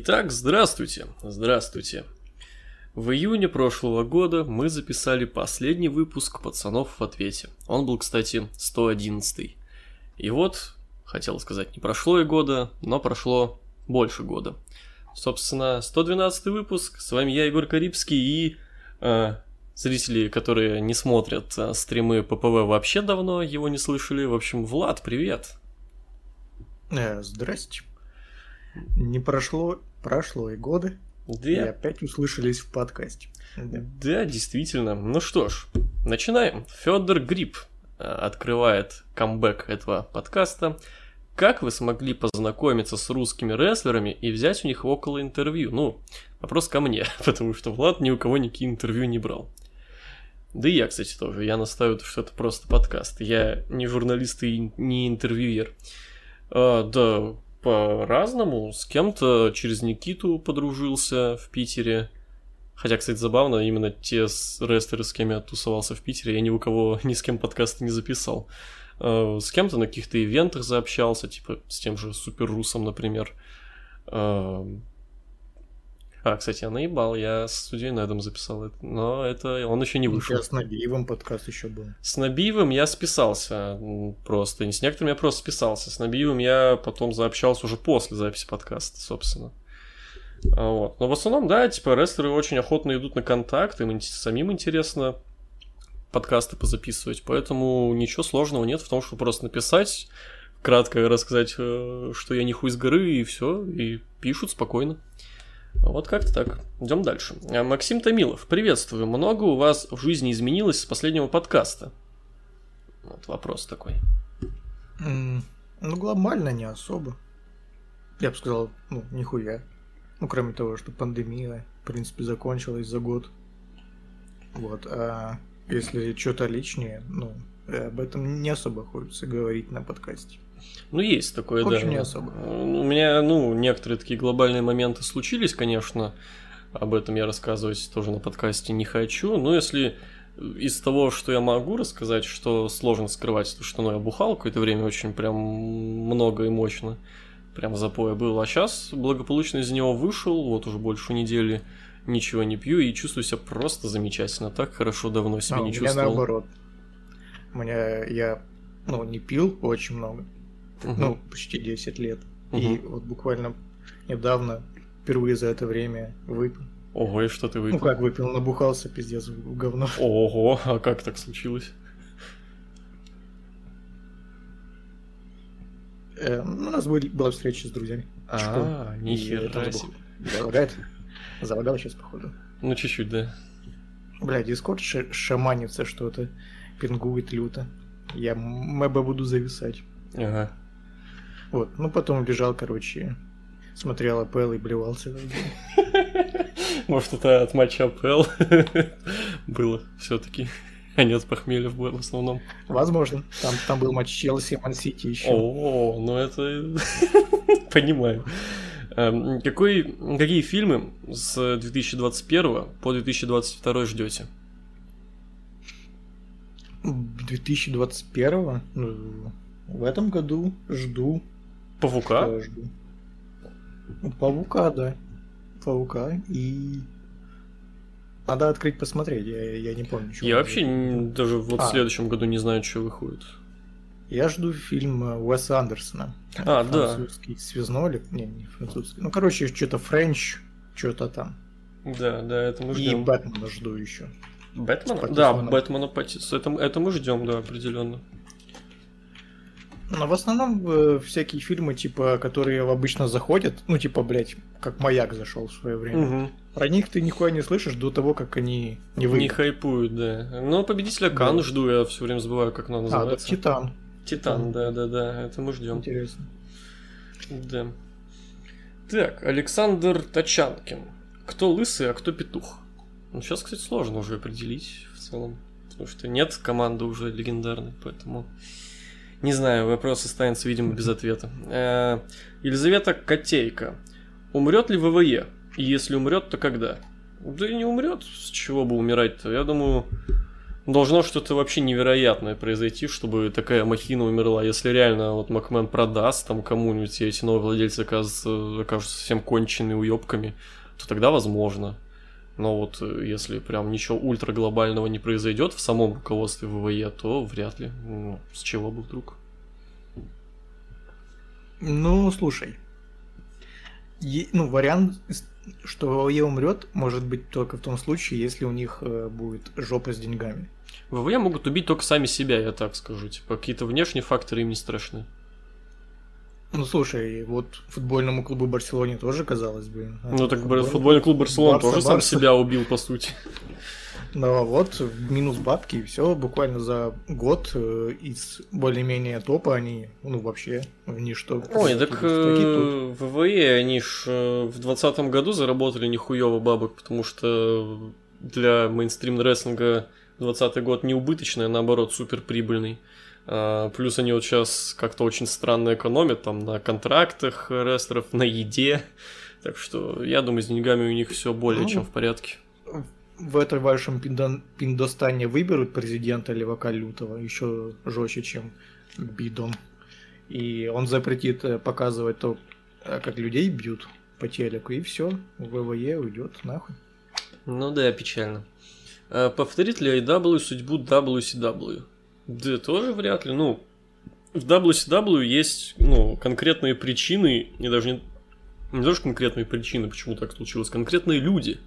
Итак, здравствуйте, здравствуйте. В июне прошлого года мы записали последний выпуск «Пацанов в ответе». Он был, кстати, 111 И вот, хотел сказать, не прошло и года, но прошло больше года. Собственно, 112 выпуск, с вами я, Егор Карибский, и э, зрители, которые не смотрят э, стримы ППВ вообще давно его не слышали. В общем, Влад, привет. Э, здрасте. Не прошло, прошло и годы, Да, и опять услышались в подкасте. Да. да, действительно. Ну что ж, начинаем. Федор Гриб э, открывает камбэк этого подкаста. Как вы смогли познакомиться с русскими рестлерами и взять у них около интервью? Ну, вопрос ко мне, потому что Влад ни у кого никакие интервью не брал. Да и я, кстати, тоже. Я настаиваю, что это просто подкаст. Я не журналист и не интервьюер. А, да, по-разному. С кем-то через Никиту подружился в Питере. Хотя, кстати, забавно, именно те рестлеры, с кем я тусовался в Питере, я ни у кого ни с кем подкасты не записал. А, С кем-то на каких-то ивентах заобщался, типа с тем же Суперрусом, например. А, кстати, я наебал, я с Студией Недом записал это, но это он еще не вышел. Я с Набиевым подкаст еще был. С Набиевым я списался просто. И с некоторыми я просто списался. С Набиевым я потом заобщался уже после записи подкаста, собственно. А, Вот. Но в основном, да, типа, рестлеры очень охотно идут на контакт, им самим интересно подкасты позаписывать, поэтому ничего сложного нет в том, чтобы просто написать, кратко рассказать, э, что я не хуй с горы, и все, и пишут спокойно. Вот как-то так. Идем дальше. А, Максим Томилов, приветствую. Много у вас в жизни изменилось с последнего подкаста? Вот вопрос такой. Ну, глобально не особо. Я бы сказал, ну, нихуя. Ну, кроме того, что пандемия, в принципе, закончилась за год. Вот, а если что-то личнее, ну, э, об этом не особо хочется говорить на подкасте. Ну, есть такое, да. Очень не особо. У меня, ну, некоторые такие глобальные моменты случились, конечно. Об этом я рассказывать тоже на подкасте не хочу. Но если из того, что я могу рассказать, что сложно скрывать, то что ну, я бухал какое-то время очень прям много и мощно. Прям запоя был. А сейчас благополучно из него вышел, вот уже больше недели ничего не пью и чувствую себя просто замечательно. Так хорошо давно себя А, не у меня чувствовал. наоборот. У меня, я, ну, не пил очень много. Мгм. ну, почти 10 лет. И Мгм. вот буквально недавно, впервые за это время выпил. Ого, и что ты выпил? Ну как выпил, набухался, пиздец, в говно. Ого, а как так случилось? Э, ну, у нас были, была встреча с друзьями. А. И нихера себе. Залагает? Залагал сейчас, походу. Ну, чуть-чуть, да. Бля, Дискорд ша- шаманится что-то, пингует люто. Я мэбо буду зависать. Ага. Вот, ну потом лежал, короче, смотрел АПЛ и блевался. Может, это от матча АПЛ было все-таки, а не от похмелья в в основном. Возможно. Там, там был матч Челси, Ман-Сити еще. О, ну это... Понимаю. Эм, Какой, какие фильмы с 2021 по 2022 ждете? 2021 ну, в этом году жду. Павука? Ну, Паука, да. Паука и... Надо открыть посмотреть, я, я не помню. Я вообще выходит. н- даже вот в А. следующем году не знаю, что выходит. Я жду фильм э, Уэса Андерсона. А, да. Французский связной или... Не, не французский. Ну, короче, что-то French, что-то там. Да, да, это мы И ждем. Бэтмена жду еще. Бэтмена? Да. Бэтмена Паттис- Это, это мы ждем, да, определенно. Но в основном э, всякие фильмы, типа, которые обычно заходят, ну, типа, блядь, как маяк зашел в свое время. Мгм. Про них ты нихуя не слышишь до того, как они не Не выйдут. хайпуют, да. Но победителя Кан Да. жду, я все время забываю, как она А, да, называется. Титан. Титан, да, да, да, это мы ждем. Интересно. Да. Так, Александр Тачанкин. Кто лысый, а кто петух? Ну, сейчас, кстати, сложно уже определить в целом. Потому что нет команды уже легендарной, поэтому... Не знаю, вопрос останется, видимо, без ответа. Э, Елизавета Котейка. Умрет ли ВВЕ? И если умрет, то когда? Да и не умрет, с чего бы умирать-то. Я думаю, Должно что-то вообще невероятное произойти, чтобы такая махина умерла. Если реально вот Макмен продаст там кому-нибудь, и эти новые владельцы окажутся, окажутся совсем кончеными уебками, то тогда возможно. Но вот э, если прям ничего ультра глобального не произойдет в самом руководстве ВВЕ, то вряд ли. Ну, с чего бы вдруг? Ну, слушай. Е- ну, вариант, что ВВЕ умрет, может быть только в том случае, если у них э, будет жопа с деньгами. ВВЕ могут убить только сами себя, я так скажу. Типа какие-то внешние факторы им не страшны. Ну слушай, вот футбольному клубу Барселоне тоже, казалось бы. Ну так футбольный, футбольный клуб Барселона Барса, тоже сам Барса. себя убил, по сути. Ну а вот минус бабки, и все, буквально за год э, из более-менее топа они, ну вообще, в ничто. Ой, так тут. э, ВВЕ, они ж э, в двадцатом году заработали нихуёво бабок, потому что для мейнстрим рестлинга 20 год не убыточный, а наоборот супер прибыльный. А, Плюс они вот сейчас как-то очень странно экономят там на контрактах рестлеров, на еде. Так что я думаю, с деньгами у них все более Ну, чем в порядке. В этой вашем Пиндостане выберут президента Левака Лютого еще жестче, чем Бидон. И он запретит э, показывать то, э, как людей бьют по телеку, и все, ВВЕ уйдет нахуй. Ну да, печально. А повторит ли AW судьбу WCW? Да тоже вряд ли. Ну, в WCW есть ну, конкретные причины, и даже не, не даже конкретные причины, почему так случилось, конкретные люди.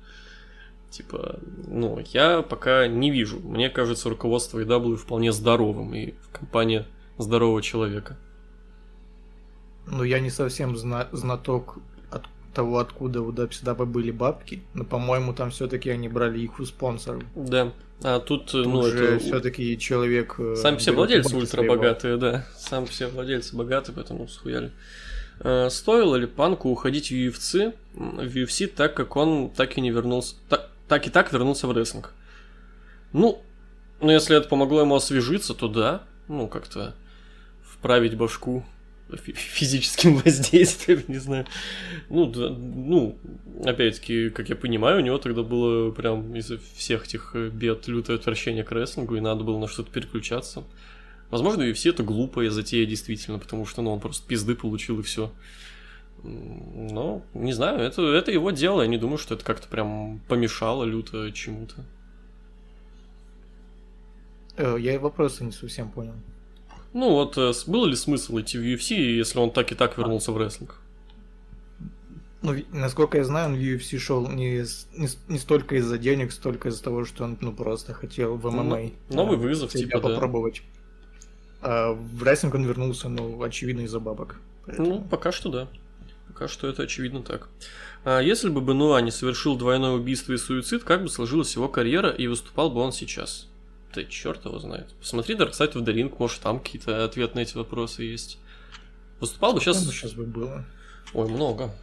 Типа, ну, я пока не вижу. Мне кажется, руководство AW вполне здоровым, и компания здорового человека. Ну, я не совсем зна- знаток того, откуда у WCW были бабки, но, по-моему, там все-таки они брали их у спонсоров. Да. А тут, Тут ну, же это... все-таки человек... э, Сами все владельцы бабки ультра своего. богатые, да. Сам все владельцы богатые, поэтому схуяли. Э, Стоило ли Панку уходить в UFC, в UFC, так как он так и не вернулся, так, так и так вернулся в рестлинг? Ну, ну, если это помогло ему освежиться, то да. Ну, как-то вправить башку физическим воздействием, не знаю. Ну, да, ну, опять-таки, как я понимаю, у него тогда было прям из-за всех этих э, бед лютое отвращение к рестлингу, и надо было на что-то переключаться. Возможно, и все это глупая затея, действительно, потому что, ну, он просто пизды получил и все. Но, не знаю, это, это его дело, я не думаю, что это как-то прям помешало люто чему-то. Э, Я вопросы не совсем понял. Ну, вот, э, был ли смысл идти в UFC, если он так и так вернулся в рестлинг? Ну, насколько я знаю, он в UFC шел не, не, не столько из-за денег, столько из-за того, что он ну, просто хотел в Ну, ММА. новый э, вызов, типа, да. попробовать. А в рестлинг он вернулся, ну, очевидно, из-за бабок. Ну, Поэтому- пока что да. Пока что это очевидно так. А если бы Бенуа не совершил двойное убийство и суицид, как бы сложилась его карьера и выступал бы он сейчас? Да черт его знает. Посмотри Dark Side of the Ring, может там какие-то ответы на эти вопросы есть. Выступал бы сейчас... Сейчас бы было. Ой, много.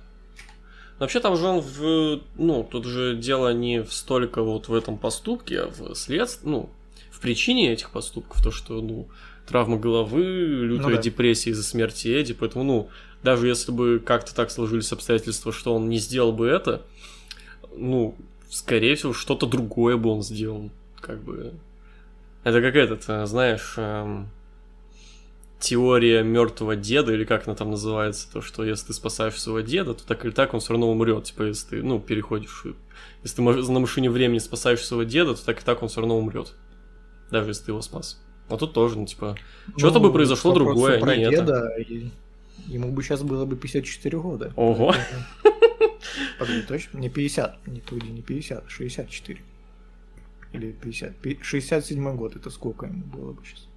Но Вообще там же он в... Ну, тут же дело не в столько вот в этом поступке, а в следствии... Ну, в причине этих поступков. То, что, ну, травма головы, лютая Ну да. депрессия из-за смерти Эдди. Поэтому, ну, даже если бы как-то так сложились обстоятельства, что он не сделал бы это, ну, скорее всего, что-то другое бы он сделал. Как бы... Это как этот, э, знаешь... эм, теория мертвого деда, или как она там называется, то, что если ты спасаешь своего деда, то так или так он все равно умрет. Типа, если ты, ну, переходишь. Если ты на машине времени спасаешь своего деда, то так и так он все равно умрет. Даже если ты его спас. А тут тоже, ну, типа, Что-то бы произошло другое, про не это. деда, и- Ему бы сейчас было бы 54 года. Ого. Поэтому- Погоди, точно? Не 50, не, погоди, не 50, 64. Или 50. Пи- 67 год, это сколько ему было бы сейчас?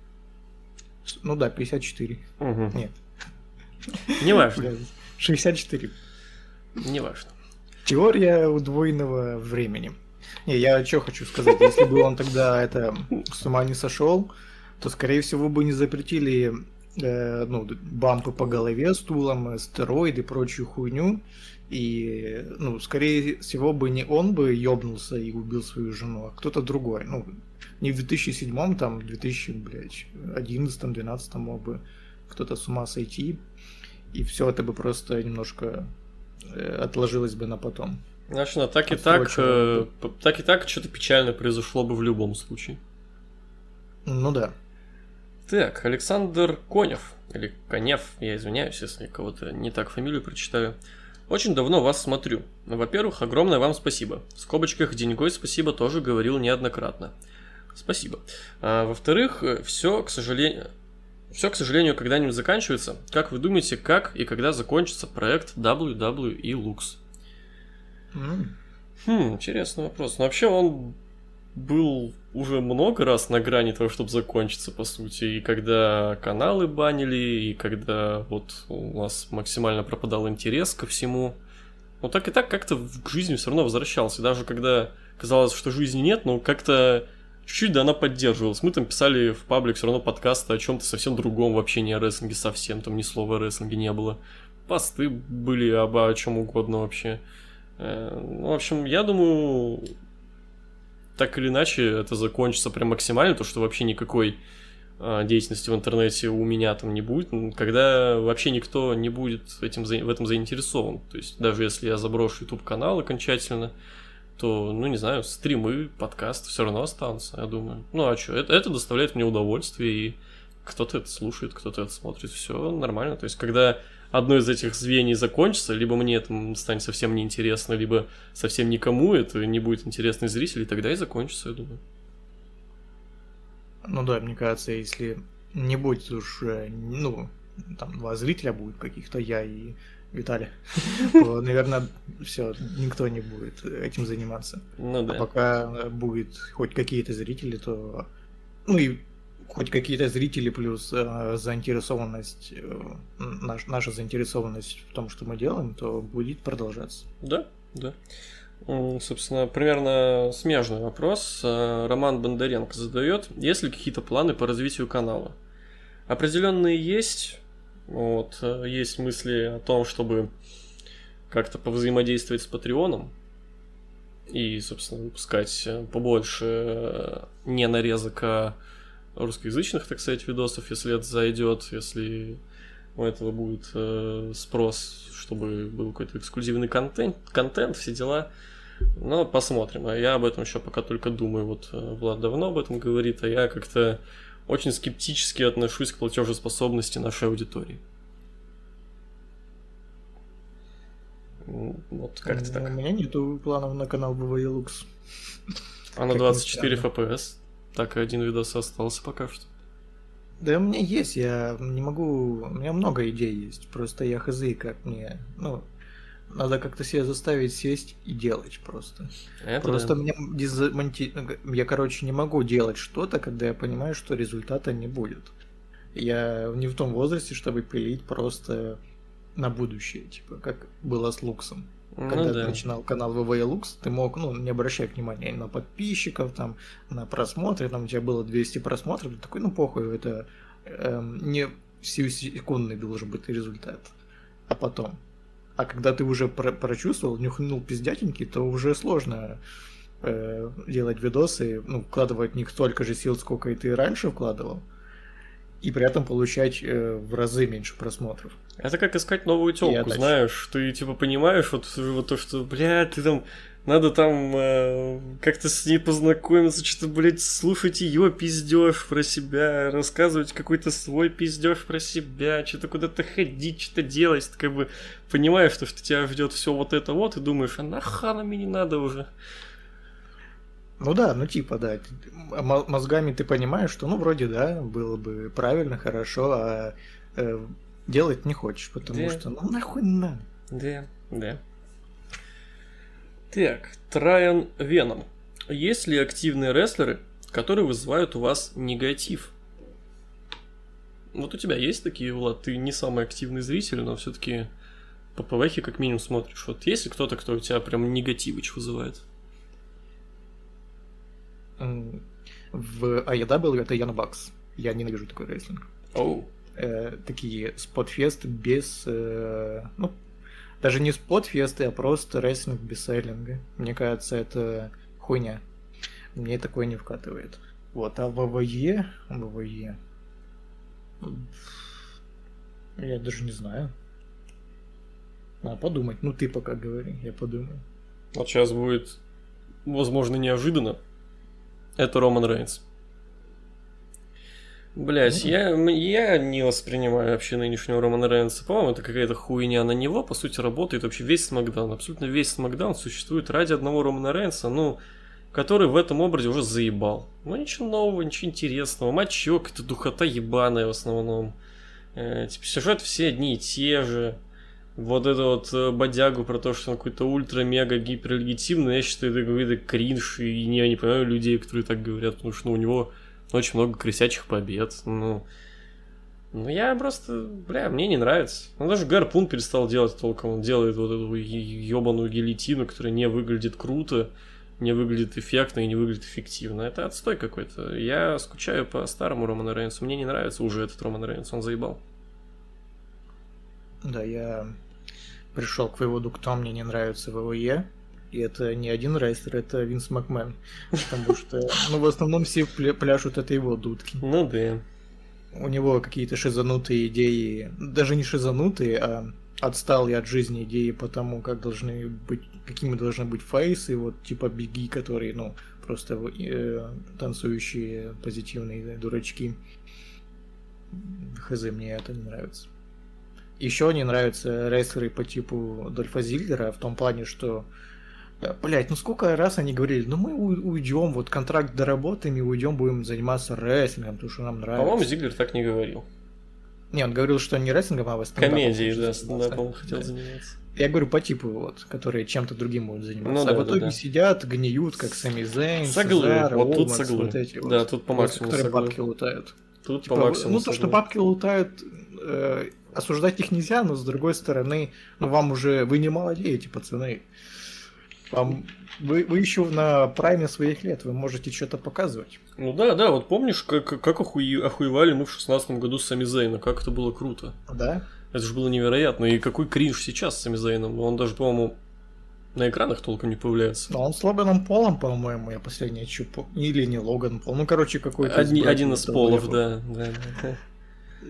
Ну да, 54. Мгм. Нет, Неважно, бля, 64. неважно. Теория удвоенного времени. Не, я что хочу сказать, если бы он тогда это с ума не сошел, то скорее всего бы не запретили э, ну, бампы по голове стулом, э, стероиды, прочую хуйню. И, ну, скорее всего бы не он бы ёбнулся и убил свою жену, а кто-то другой. Ну, не в 2007, там, в 2011-2012 мог бы кто-то с ума сойти, и все это бы просто немножко э, отложилось бы на потом. Значит, ну, так и так, э, так и так что-то печальное произошло бы в любом случае. Ну да. Так, Александр Конев, или Конев, я извиняюсь, если кого-то не так фамилию прочитаю. Очень давно вас смотрю. Во-первых, огромное вам спасибо. В скобочках деньгой спасибо тоже говорил неоднократно. Спасибо. А, во-вторых, все, к сожалению, все, к сожалению, когда-нибудь заканчивается. Как вы думаете, как и когда закончится проект WWE Lux? Mm. Хм, интересный вопрос. Но вообще он был уже много раз на грани того, чтобы закончиться, по сути. И когда каналы банили, и когда вот у нас максимально пропадал интерес ко всему. Но так и так как-то в жизни все равно возвращался. Даже когда казалось, что жизни нет, но как-то чуть-чуть да она поддерживалась. Мы там писали в паблик все равно подкасты о чем-то совсем другом, вообще не о рестлинге совсем, там ни слова о рестлинге не было. Посты были обо чем угодно вообще. Э, ну, в общем, я думаю, так или иначе это закончится прям максимально, то что вообще никакой а, деятельности в интернете у меня там не будет, когда вообще никто не будет этим, в этом заинтересован. То есть даже если я заброшу YouTube канал окончательно, то, ну не знаю, стримы, подкасты все равно останутся, я думаю. Ну а что, это, это доставляет мне удовольствие, и кто-то это слушает, кто-то это смотрит, все нормально. То есть когда одно из этих звеньев закончится, либо мне это станет совсем неинтересно, либо совсем никому это не будет интересно зрителей, тогда и закончится, я думаю. Ну да, мне кажется, если не будет уж, ну, там два зрителя будет каких-то, я и Виталий, то, наверное, все, никто не будет этим заниматься. Ну да. А пока будет хоть какие-то зрители, то... Ну и хоть какие-то зрители плюс э, заинтересованность, э, наш, наша заинтересованность в том, что мы делаем, то будет продолжаться. Да, да. Собственно, примерно смежный вопрос э, Роман Бондаренко задает. Есть ли какие-то планы по развитию канала? Определенные есть. Вот, э, есть мысли о том, чтобы как-то повзаимодействовать с Патреоном и, собственно, выпускать побольше э, не нарезок, а русскоязычных, так сказать, видосов, если это зайдет, если у этого будет э, спрос, чтобы был какой-то эксклюзивный контент, контент, все дела. Но посмотрим. А я об этом еще пока только думаю. Вот э, Влад давно об этом говорит, а я как-то очень скептически отношусь к платежеспособности нашей аудитории. Вот как-то так. У меня нету планов на канал Лукс. А на 24 FPS? Так, один видос остался пока что. Да у меня есть, я не могу... У меня много идей есть, просто я хз, как мне... Ну, надо как-то себя заставить сесть и делать просто. Это просто да. меня дезмонти... Я, короче, не могу делать что-то, когда я понимаю, что результата не будет. Я не в том возрасте, чтобы пилить просто на будущее, типа, как было с Луксом. Ну, Когда да. ты начинал канал VVLux, ты мог, ну, не обращать внимания на подписчиков, там, на просмотры, там у тебя было 200 просмотров, ты такой, ну, похуй, это эм, не секундный должен быть результат, а потом. А когда ты уже про прочувствовал, нюхнул пиздятенький, то уже сложно э, делать видосы, ну, вкладывать не столько же сил, сколько и ты раньше вкладывал и при этом получать э, в разы меньше просмотров. Это как искать новую телку, знаешь, ты типа понимаешь вот, вот то, что, блядь, ты там надо там э, как-то с ней познакомиться, что-то, блядь, слушать ее пиздеж про себя, рассказывать какой-то свой пиздеж про себя, что-то куда-то ходить, что-то делать, ты как бы понимаешь, что, что тебя ждет все вот это вот, и думаешь, а нахана мне не надо уже. Ну да, ну типа, да. Мозгами ты понимаешь, что ну вроде да, было бы правильно, хорошо, а э, делать не хочешь, потому да. что ну нахуй надо. Да, да. Так, Трайан Веном. Есть ли активные рестлеры, которые вызывают у вас негатив? Вот у тебя есть такие, Влад, ты не самый активный зритель, но все-таки по ПВХе как минимум смотришь. Вот есть ли кто-то, кто у тебя прям негативыч вызывает? В AEW это Яна Бакс. Я ненавижу такой рестлинг. Oh. Э, такие спотфесты без... Э, ну, даже не спотфесты, а просто рестлинг без селлинга. Мне кажется, это хуйня. Мне такое не вкатывает. Вот, а ВВЕ... ВВЕ... Я даже не знаю. Надо подумать. Ну, ты пока говори, я подумаю. Вот сейчас будет, возможно, неожиданно, это Роман Рейнс. Блять, я, я не воспринимаю вообще нынешнего Романа Рейнса. По-моему, это какая-то хуйня на него, по сути, работает вообще весь Смакдаун. Абсолютно весь Смакдаун существует ради одного Романа Рейнса, ну, который в этом образе уже заебал. Ну, ничего нового, ничего интересного. Мачок, это духота ебаная в основном. Э, типа, сюжет все одни и те же. Вот это вот э, бодягу про то, что он какой-то ультра-мега гиперлегитимный, я считаю, это какой-то кринж, и я не понимаю людей, которые так говорят, потому что ну, у него очень много крысячих побед. Ну, ну я просто, бля, мне не нравится. Он даже гарпун перестал делать толком. Он делает вот эту ебаную гильотину, которая не выглядит круто, не выглядит эффектно и не выглядит эффективно. Это отстой какой-то. Я скучаю по старому Роману Рейнсу. Мне не нравится уже этот Роман Рейнс. Он заебал. Да, я пришел к выводу, кто мне не нравится в ВВЕ. И это не один рейстер, это Винс Макмен. Потому что, ну, в основном все пляшут это его дудки. Ну да. У него какие-то шизанутые идеи, даже не шизанутые, а отсталые от жизни идеи по тому, как должны быть, какими должны быть фейсы, вот типа Беги, которые, ну, просто э, танцующие позитивные дурачки. Хз, мне это не нравится. Еще не нравятся рейсеры по типу Дольфа Зиллера в том плане, что Блять, ну сколько раз они говорили, ну мы уйдем, вот контракт доработаем и уйдем, будем заниматься рестлингом, потому что нам нравится. По-моему, Зиглер так не говорил. Не, он говорил, что не рестлингом, а Комедией, да, стендапом хотел да. заниматься. Я говорю по типу, вот, которые чем-то другим будут заниматься. Ну, а да, в итоге да, да. сидят, гниют, как Сами Зейн, Соглы, Сезар, вот тут соглы. Вот эти да, вот, тут по максимуму Которые соглы. бабки лутают. Тут типа, по максимуму Ну, то, что бабки лутают, э, осуждать их нельзя, но с другой стороны, ну, вам уже, вы не молодеете, пацаны. Вам, вы, вы еще на прайме своих лет, вы можете что-то показывать. Ну да, да, вот помнишь, как, как охуе, охуевали мы в шестнадцатом году с Сами Зейна, как это было круто. Да. Это же было невероятно. И какой кринж сейчас с Сами Зейном. Он даже, по-моему, на экранах толком не появляется. Но он с Логаном Полом, по-моему, я последнее чупу. Или не Логан Пол. Ну, короче, какой-то. Одни, один из полов, да, да,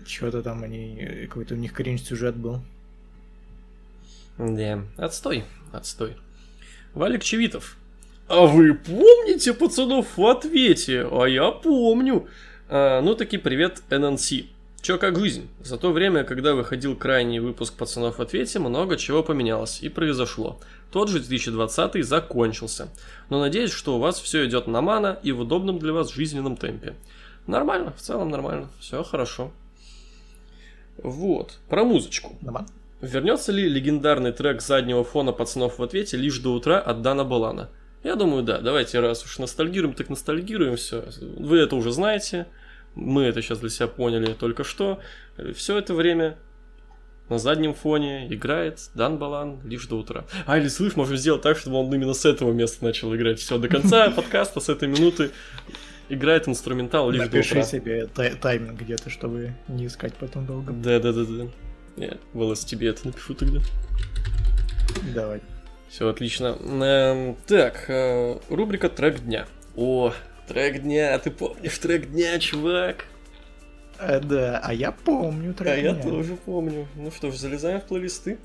Что-то там они. Какой-то у них кринж сюжет был. Да, отстой, отстой. Валик Чевитов. А вы помните пацанов в ответе? А я помню. А, ну таки привет, ННС. Чё как жизнь? За то время, когда выходил крайний выпуск «Пацанов в ответе», много чего поменялось и произошло. Тот же 2020 закончился. Но надеюсь, что у вас все идет на мана и в удобном для вас жизненном темпе. Нормально, в целом нормально, все хорошо. Вот, про музычку. Нормально. Вернется ли легендарный трек заднего фона пацанов в ответе лишь до утра от Дана Балана? Я думаю, да. Давайте, раз уж ностальгируем, так ностальгируем, все. Вы это уже знаете. Мы это сейчас для себя поняли только что. Все это время на заднем фоне играет Дан Балан лишь до утра. А, или слышь, можем сделать так, чтобы он именно с этого места начал играть. Все, до конца подкаста, с этой минуты играет инструментал лишь Напиши до утра. себе тай- тайминг где-то, чтобы не искать потом долго. Да, да, да, да. Я волос тебе это напишу тогда. Давай. Все отлично. Эм, так, э, рубрика трек дня. О, трек дня, ты помнишь трек дня, чувак? А, да, а я помню трек а дня. я тоже помню. Ну что ж, залезаем в плейлисты.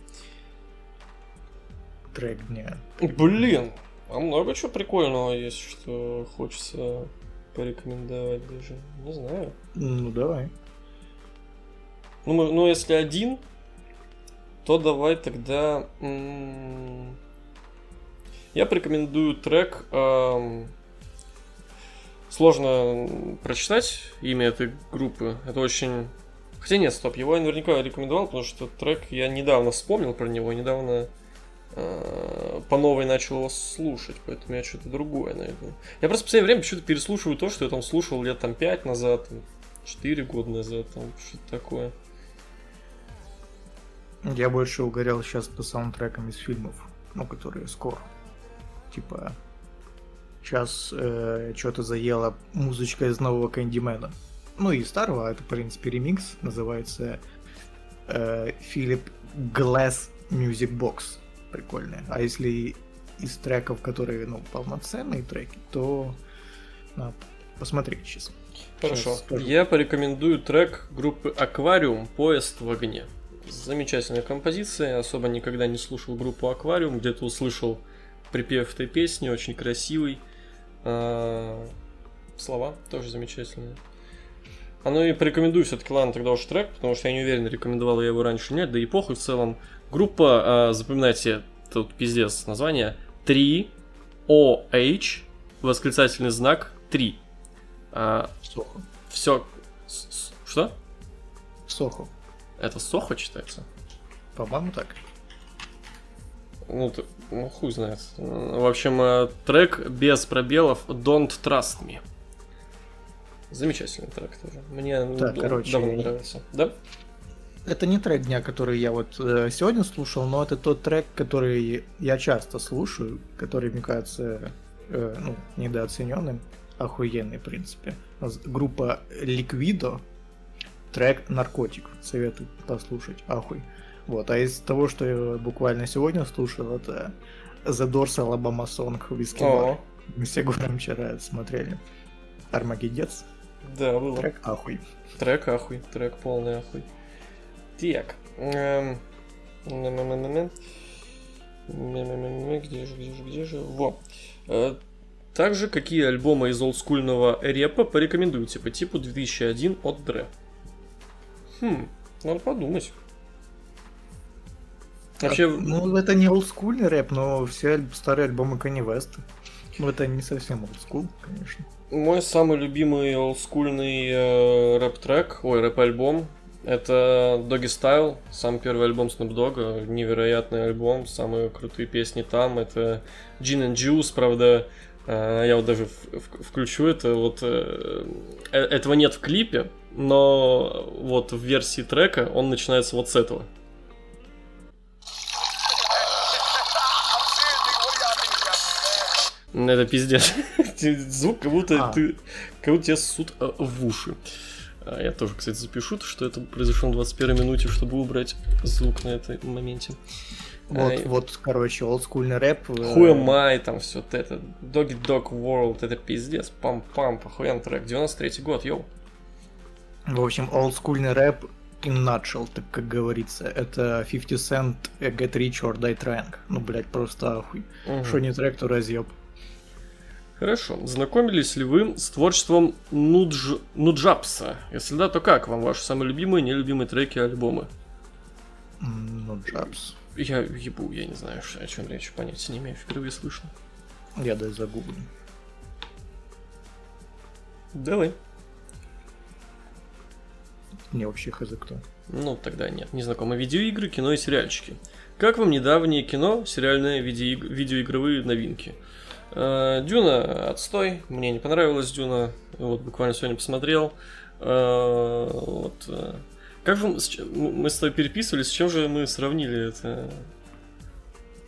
Трек дня. Блин, а много чего прикольного есть, что хочется порекомендовать даже. Не знаю. Ну, давай. Ну, мы, ну если один, то давай тогда... Я порекомендую трек... Эм... Сложно прочитать имя этой группы. Это очень... Хотя нет, стоп, его я наверняка рекомендовал, потому что трек я недавно вспомнил про него, недавно по новой начал его слушать, поэтому я что-то другое найду. Я просто в последнее время почему-то переслушиваю то, что я там слушал лет там 5 назад, 4 года назад, там что-то такое. Я больше угорел сейчас по саундтрекам из фильмов, ну, которые скоро. Типа, сейчас э, что-то заело музычка из нового Кэндимена. Ну и старого, это, в принципе, ремикс, называется э, Philip Glass Music Box. Прикольный. А если из треков, которые, ну, полноценные треки, то надо посмотреть сейчас. Хорошо. Сейчас Я порекомендую трек группы Аквариум «Поезд в огне». Замечательная композиция, особо никогда не слушал группу Аквариум, где-то услышал припев этой песни, очень красивый. А, слова тоже замечательные. А ну и порекомендую все-таки, ладно, тогда уж трек, потому что я не уверен, рекомендовал я его раньше нет, да и похуй в целом. Группа, а, запоминайте, тут пиздец название, 3OH, восклицательный знак 3. А, Сохо. все... Что? Сохо. Это Сохо читается? По-моему, так. Ну, ты, ну, хуй знает. В общем, э, трек без пробелов Don't Trust Me. Замечательный трек тоже. Мне Так, д- короче, давно нравится. Да? Это не трек дня, который я вот э, сегодня слушал, но это тот трек, который я часто слушаю, который, мне кажется, э, ну, недооцененным, охуенный, в принципе. Группа Liquido, трек «Наркотик». Советую послушать, ахуй. Вот, а из того, что я буквально сегодня слушал, это The Doors Alabama Song Whiskey Bar. Мы с Егором вчера смотрели. Армагеддец. да, было. Трек ахуй. Трек ахуй, трек полный ахуй. Так. эм, Где же, где же, где же? Во. Э, Также какие альбомы из олдскульного репа порекомендуете по типу 2001 от Дре? Хм, надо подумать. Вообще, Ну, это не олдскульный рэп, но все аль- старые альбомы Kanye West. Ну, это не совсем олдскул, конечно. Мой самый любимый олдскульный э, рэп-трек, ой, рэп-альбом, это Doggy Style, сам первый альбом Snoop Dogg, невероятный альбом, самые крутые песни там, это Gin and Juice, правда, э, я вот даже включу это, вот, э, э, этого нет в клипе, но вот в версии трека он начинается вот с этого. Это пиздец. Звук, как будто А. ты. Как будто тебя ссут в уши. А, Я тоже, кстати, запишу, что это произошло на 21 минуте, чтобы убрать звук на этом моменте. Вот, Ай. вот, короче, олдскульный рэп. Who am I, там все вот это. Doggy Dog World, это пиздец. Пам-пам, охуенный трек. 93 год, йоу. В общем, олдскульный рэп in nutshell, так как говорится. Это 50 Cent, Get Rich or Die Trying. Ну, блядь, просто ахуй. Мгм. Что не трек, то разъеб. Хорошо. Знакомились ли вы с творчеством Нудж... Нуджапса? Если да, то как вам ваши самые любимые, нелюбимые треки, альбомы? М, Ну, Джабс. Я ебу, я не знаю, о чем речь, понятия не имею, впервые слышу. Я дай загуглю. Давай. Мне вообще хз кто. Ну, тогда нет. Незнакомые видеоигры, кино и сериальчики. Как вам недавнее кино, сериальные видеоиг- видеоигровые новинки? Э, Дюна отстой, мне не понравилась Дюна, вот буквально сегодня посмотрел. Э, Вот. э, Как чем- мы с тобой переписывались, с чем же мы сравнили это?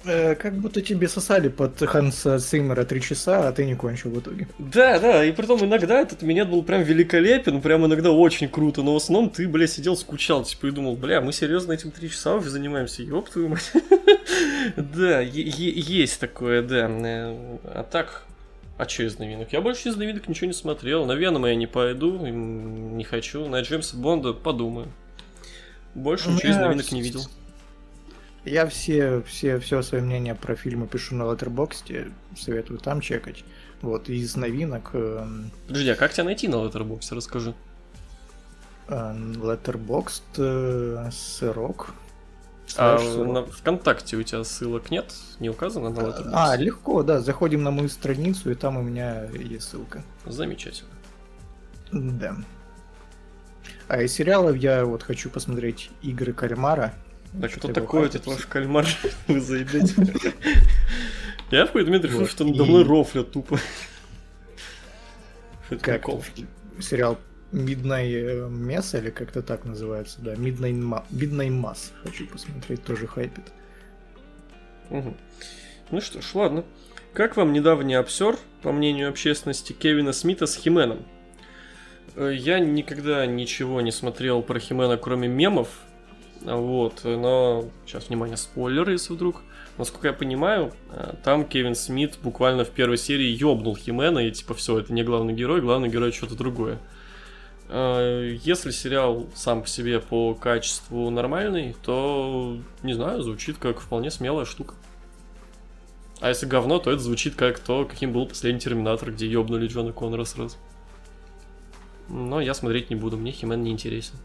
Э, как будто тебе сосали под Ханса Циммера три часа, а ты не кончил в итоге. Да, да, и притом иногда этот минет был прям великолепен, прям иногда очень круто, но в основном ты, бля, сидел, скучал, типа, и думал, бля, мы серьезно этим три часа уже занимаемся, ёб твою мать. Да, есть такое, да. Э, А так, а что из новинок? Я больше из новинок ничего не смотрел, на Венома я не пойду, не хочу, на Джеймса Бонда подумаю. Больше ничего из новинок не видел. Я все, все, все свое мнение про фильмы пишу на Letterboxd, советую там чекать. Вот, из новинок эм, Подожди, а как тебя найти на Letterboxd, расскажи. э, Letterboxd, э, сырок. А на ВКонтакте у тебя ссылок нет? Не указано на Letterboxd? А, легко, да, заходим на мою страницу, и там у меня есть ссылка. Замечательно. Да. А из сериалов я вот хочу посмотреть игры кальмара. Так Что-то кто его такой хайпят этот ваш кальмар? Вы заебете. Я в какой-то момент решил, что надо мной рофлят тупо. Что Как сериал Midnight Mess, или как-то так называется, да, Midnight, Midnight Mass хочу посмотреть, тоже хайпит. Ну что ж, ладно. Как вам недавний обсер, по мнению общественности, Кевина Смита с Хименом? Э, Я никогда ничего не смотрел про Химена, кроме мемов. Вот, но сейчас, внимание, спойлеры, если вдруг. Насколько я понимаю, э, там Кевин Смит буквально в первой серии ёбнул Химена, и типа все, это не главный герой, главный герой что-то другое. Э, Если сериал сам по себе по качеству нормальный, то, не знаю, звучит как вполне смелая штука. А если говно, то это звучит как то, каким был последний Терминатор, где ёбнули Джона Коннора сразу. Но я смотреть не буду, мне Химен не интересен.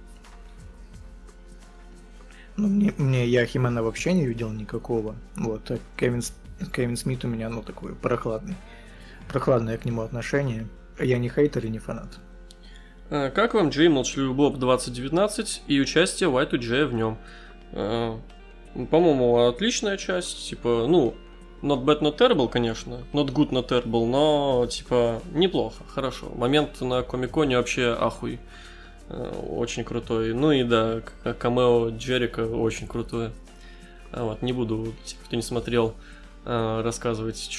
Ну, мне, мне я Химена вообще не видел никакого. Вот, а Кевин, Кевин Смит у меня, ну, такой прохладный. Прохладное к нему отношение. Я не хейтер и не фанат. А, как вам Джей Молчаливый Боб 2019 и участие White Джея в нем? А, по-моему, отличная часть. Типа, ну, not bad, not terrible, конечно. Not good, not terrible, но, типа, неплохо, хорошо. Момент на Комиконе вообще ахуй. Э, очень крутой. Ну и да, камео Джерика очень крутое. А вот, не буду, кто не смотрел, э, рассказывать,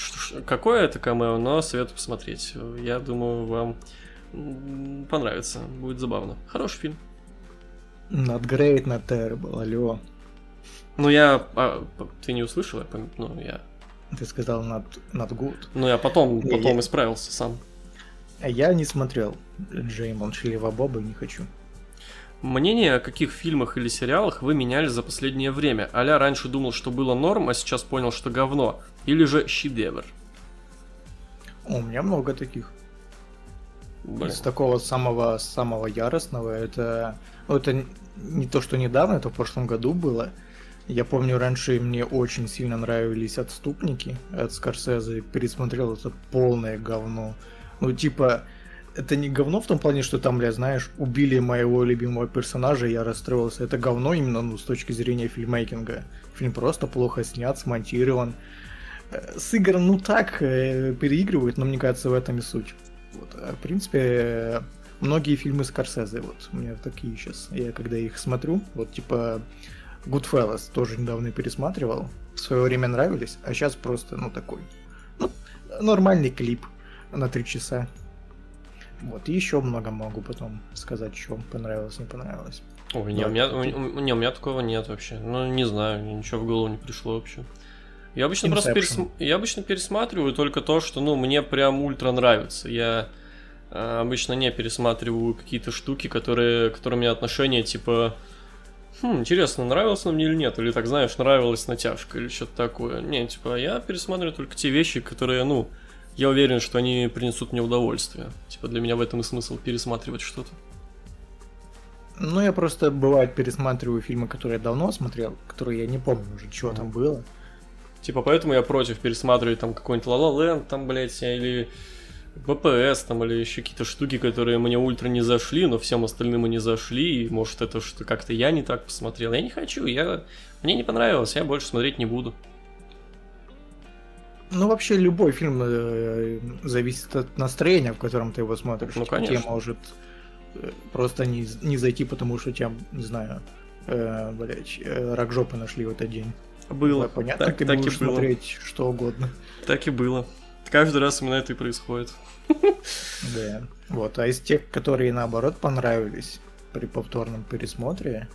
какое это камео, но советую посмотреть. Я думаю, вам понравится, будет забавно. Хороший фильм. Not great, not terrible, алло. Ну я... А, ты не услышал? Я. Ну я... Ты сказал not, not good. Ну я потом, потом я... исправился сам. А я не смотрел Джей Молчаливого Боба и не хочу. Мнение о каких фильмах или сериалах вы меняли за последнее время? Аля раньше думал, что было норм, а сейчас понял, что говно. Или же шедевр? У меня много таких. Блин. Из такого самого самого яростного это ну, это не то, что недавно, это в прошлом году было. Я помню, раньше мне очень сильно нравились отступники от Скорсезе. Пересмотрел это полное говно. Ну, типа, это не говно в том плане, что там, бля, знаешь, убили моего любимого персонажа, я расстроился. Это говно именно, ну, с точки зрения фильмейкинга. Фильм просто плохо снят, смонтирован. Э, сыгран, ну так, э, переигрывают, но мне кажется, в этом и суть. Вот. А, в принципе, многие фильмы Скорсезе, вот, у меня такие сейчас. Я когда их смотрю, вот, типа, Goodfellas тоже недавно пересматривал. В свое время нравились, а сейчас просто, ну, такой, ну, нормальный клип на три часа. Вот, и еще много могу потом сказать, что понравилось, не понравилось. Ой, не, у меня, у, не, у меня такого нет вообще. Ну, не знаю, ничего в голову не пришло вообще. Я обычно Inception. просто пересм... я обычно пересматриваю только то, что, ну, мне прям ультра нравится. Я э, обычно не пересматриваю какие-то штуки, которые, которые у меня отношения, типа, хм, интересно, нравилось мне или нет, или так, знаешь, нравилась натяжка, или что-то такое. Не, типа, я пересматриваю только те вещи, которые, ну, я уверен, что они принесут мне удовольствие. Типа для меня в этом и смысл пересматривать что-то. Ну, я просто бывает пересматриваю фильмы, которые я давно смотрел, которые я не помню уже, чего mm. там было. Типа, поэтому я против пересматривать там какой-нибудь La La Land, там, блядь, или ВПС, там, или еще какие-то штуки, которые мне ультра не зашли, но всем остальным и не зашли, и может это что как-то я не так посмотрел. Я не хочу, я... мне не понравилось, я больше смотреть не буду. Ну, вообще, любой фильм э, зависит от настроения, в котором ты его смотришь. Ну, конечно. Тебе может э, просто не, не зайти, потому что тебя, не знаю, э, блядь, э, рак жопы нашли в этот день. Было. Понятно, так, ты так будешь и было. смотреть что угодно. Так и было. Каждый раз именно это и происходит. Да. Вот, а из тех, которые наоборот понравились при повторном пересмотре,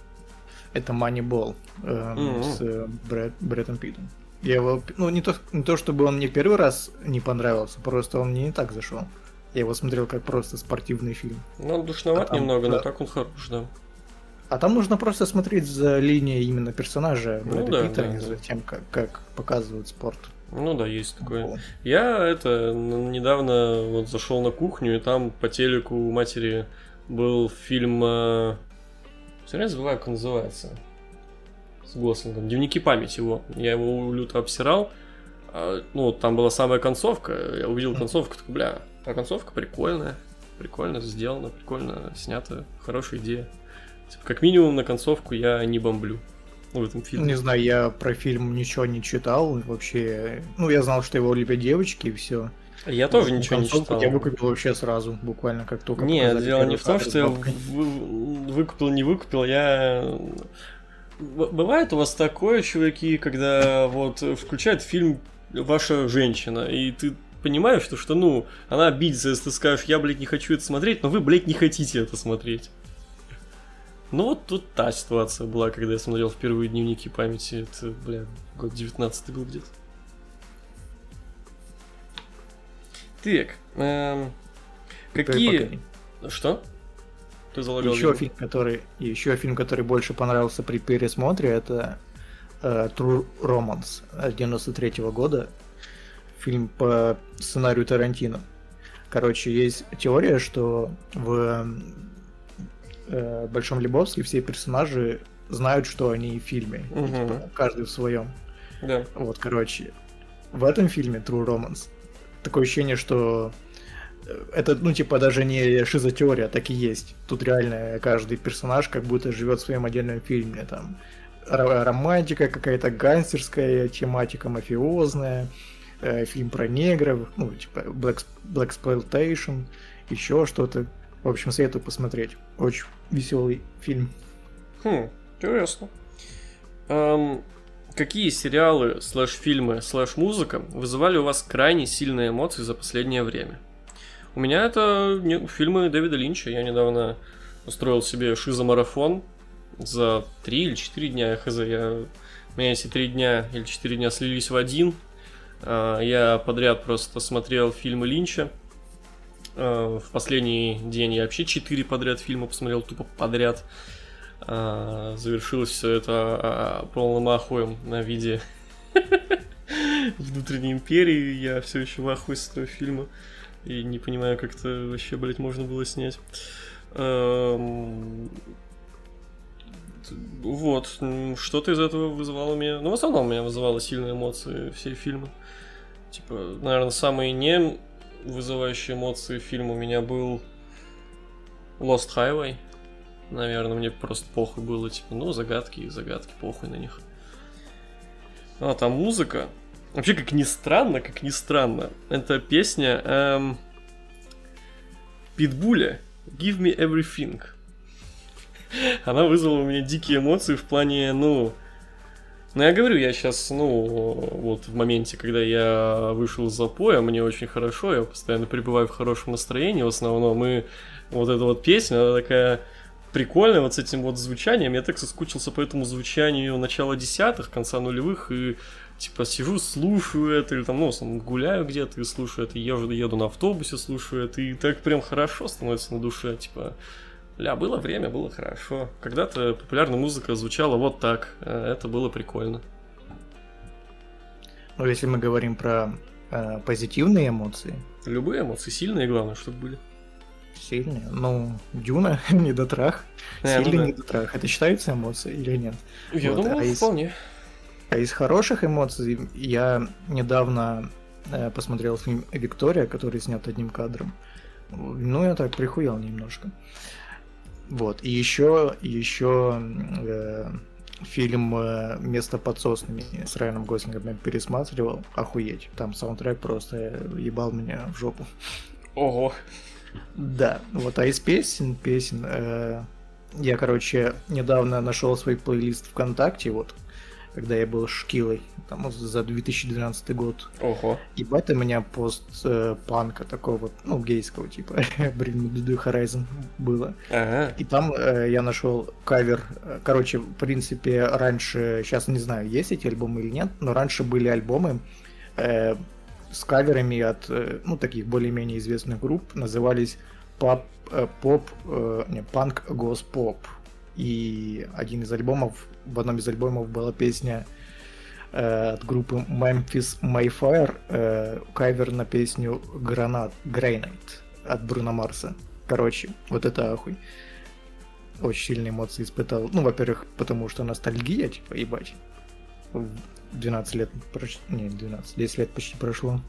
это Moneyball э, mm-hmm. с э, Брэд, Брэдом Питтом. Я его, ну не то, не то чтобы он мне первый раз не понравился, просто он мне не так зашел. Я его смотрел как просто спортивный фильм. Ну, он душноват а там, немного, да. но так он хорош, да. А там нужно просто смотреть за линией именно персонажа ну, Брэда да, Питта, да, за тем, как, как показывают спорт. Ну да, есть такое. О. Я это недавно вот зашел на кухню, и там по телеку у матери был фильм. Э... Все время забываю, как он называется с Гослингом. Дневники памяти его. Я его люто обсирал. А, ну, там была самая концовка. Я увидел концовку, такой, бля, а концовка прикольная. Прикольно сделана, прикольно снята. Хорошая идея. Как минимум на концовку я не бомблю в этом фильме. Не знаю, я про фильм ничего не читал. Вообще, ну, я знал, что его любят девочки и все. Я тоже ничего не читал. Я выкупил вообще сразу, буквально как только. Нет, дело не в том, что я выкупил, не выкупил, я Бывает у вас такое, чуваки, когда вот включает фильм ваша женщина, и ты понимаешь, что, что ну, она обидится, если ты скажешь, я, блядь, не хочу это смотреть, но вы, блядь, не хотите это смотреть. Ну вот тут та ситуация была, когда я смотрел впервые дневники памяти. Это, бля, год 19 был где-то. Так, эм, какие... Что? Ты залагал еще фильм, который еще фильм, который больше понравился при пересмотре, это э, True Romance 93 -го года. Фильм по сценарию Тарантино. Короче, есть теория, что в э, Большом Лебовске все персонажи знают, что они в фильме. Угу. типа, каждый в своем. Да. Вот, короче, в этом фильме True Romance такое ощущение, что это, ну, типа, даже не шизотеория, а так и есть. Тут реально каждый персонаж как будто живет в своем отдельном фильме. Там романтика какая-то, гангстерская тематика, мафиозная, э, фильм про негров, ну, типа, Black, Black Exploitation, еще что-то. В общем, советую посмотреть. Очень веселый фильм. Хм, интересно. Эм, какие сериалы, слэш-фильмы, слэш-музыка вызывали у вас крайне сильные эмоции за последнее время? У меня это не, фильмы Дэвида Линча. Я недавно устроил себе шизомарафон за 3 или 4 дня, я хз. Я... У меня эти 3 дня или 4 дня слились в один. А, я подряд просто смотрел фильмы Линча. А, в последний день я вообще 4 подряд фильма посмотрел, тупо подряд. А, завершилось все это полным ахуем на виде внутренней империи. Я все еще в ахуе с этого фильма. И не понимаю, как это вообще, блядь, можно было снять. Вот, что-то из этого вызывало меня... Ну, в основном меня вызывало сильные эмоции все фильмы. Типа, наверное, самый не вызывающий эмоции фильм у меня был Lost Highway. Наверное, мне просто похуй было, типа, ну, загадки и загадки, похуй на них. А там музыка. Вообще, как ни странно, как ни странно, это песня эм, Питбуля Give Me Everything она вызвала у меня дикие эмоции в плане, ну... Ну, я говорю, я сейчас, ну, вот в моменте, когда я вышел из запоя, мне очень хорошо, я постоянно пребываю в хорошем настроении в основном, и вот эта вот песня, она такая прикольная вот с этим вот звучанием, я так соскучился по этому звучанию начала десятых, конца нулевых, и типа сижу, слушаю это, или там, ну, гуляю где-то и слушаю это, еду, еду на автобусе, слушаю это, и так прям хорошо становится на душе, типа, Ля, было время, было хорошо. Когда-то популярная музыка звучала вот так. Э, это было прикольно. Ну, если мы говорим про э, позитивные эмоции. Любые эмоции, сильные, главное, чтобы были. Сильные? Ну, Дюна, недотрах. Э, Сильный ну да. недотрах. Это считается эмоцией или нет? Я вот. думаю, а вполне. Из, а из хороших эмоций я недавно э, посмотрел фильм «Виктория», который снят одним кадром. Ну, я так прихуел немножко. Вот. И еще, еще э, фильм э, «Место под соснами» с Райаном Гослингом я пересматривал. Охуеть. Там саундтрек просто ебал меня в жопу. Ого. Да. Вот, а из песен, песен... Э, я, короче, недавно нашел свой плейлист ВКонтакте, вот, когда я был шкилой, там, за 2012 год. Ого. Ебать, у меня пост-панка такого, ну, гейского типа, Bring Me The Horizon было. Ага. И там э, я нашел кавер, короче, в принципе, раньше, сейчас не знаю, есть эти альбомы или нет, но раньше были альбомы э, с каверами от, э, ну, таких более-менее известных групп, назывались поп, э, поп, э, не, Punk Goes Pop. И один из альбомов в одном из альбомов была песня э, от группы Memphis May Fire, э, кавер на песню Гранат, Grenade от Бруно Марса. Короче, вот это ахуй. Очень сильные эмоции испытал. Ну, во-первых, потому что ностальгия, типа, ебать. 12 лет, прош... не, 12, 10 лет почти прошло.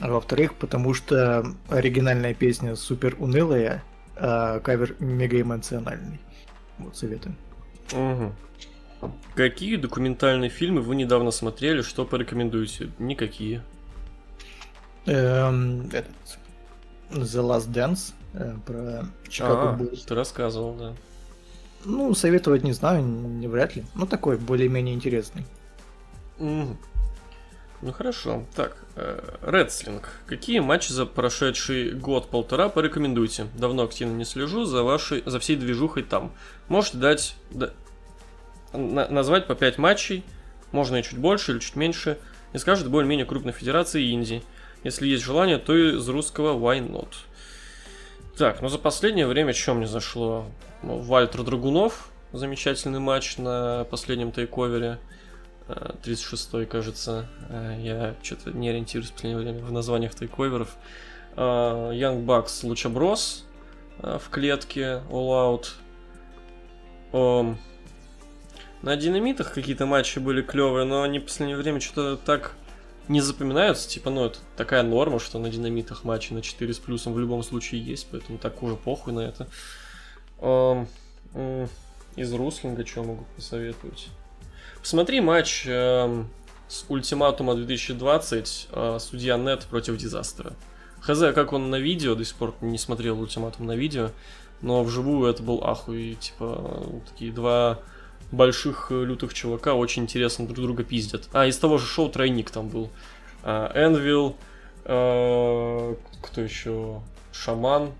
А во-вторых, потому что оригинальная песня супер унылая, а кавер мега эмоциональный. Вот советую. Угу. Какие документальные фильмы вы недавно смотрели, что порекомендуете? Никакие. Эм, этот, The Last Dance э, про Чикаго а, Буллс. Ты рассказывал, да. Ну, советовать не знаю, не вряд ли. Ну, такой более-менее интересный. Угу. Ну хорошо. Так, э, Рестлинг. Какие матчи за прошедший год-полтора порекомендуете? Давно активно не слежу за вашей, за всей движухой там. Можете дать, да, на, назвать по 5 матчей, можно и чуть больше или чуть меньше, и скажет более-менее крупной федерации Индии. Если есть желание, то из русского why not. Так, ну за последнее время что мне зашло? Ну, Вальтер Драгунов, замечательный матч на последнем тейковере. 36-й, кажется. Э, я что-то не ориентируюсь в последнее время в названиях тейковеров. а, Young Bucks Лучаброс а, в клетке All Out. Um, на динамитах какие-то матчи были клевые, но они в последнее время что-то так не запоминаются. Типа, ну, это такая норма, что на динамитах матчи на 4 с плюсом в любом случае есть, поэтому так уже похуй на это. Um, из Руслинга что могу посоветовать? Посмотри матч э, с Ультиматума 2020 э, судья Нет против Дизастера. Хз, как он на видео, до сих пор не смотрел Ультиматум на видео, но вживую это был ахуй. Типа, такие два больших э, лютых чувака очень интересно друг друга пиздят. А, из того же шоу тройник там был. Энвил, э, кто еще? Шаман.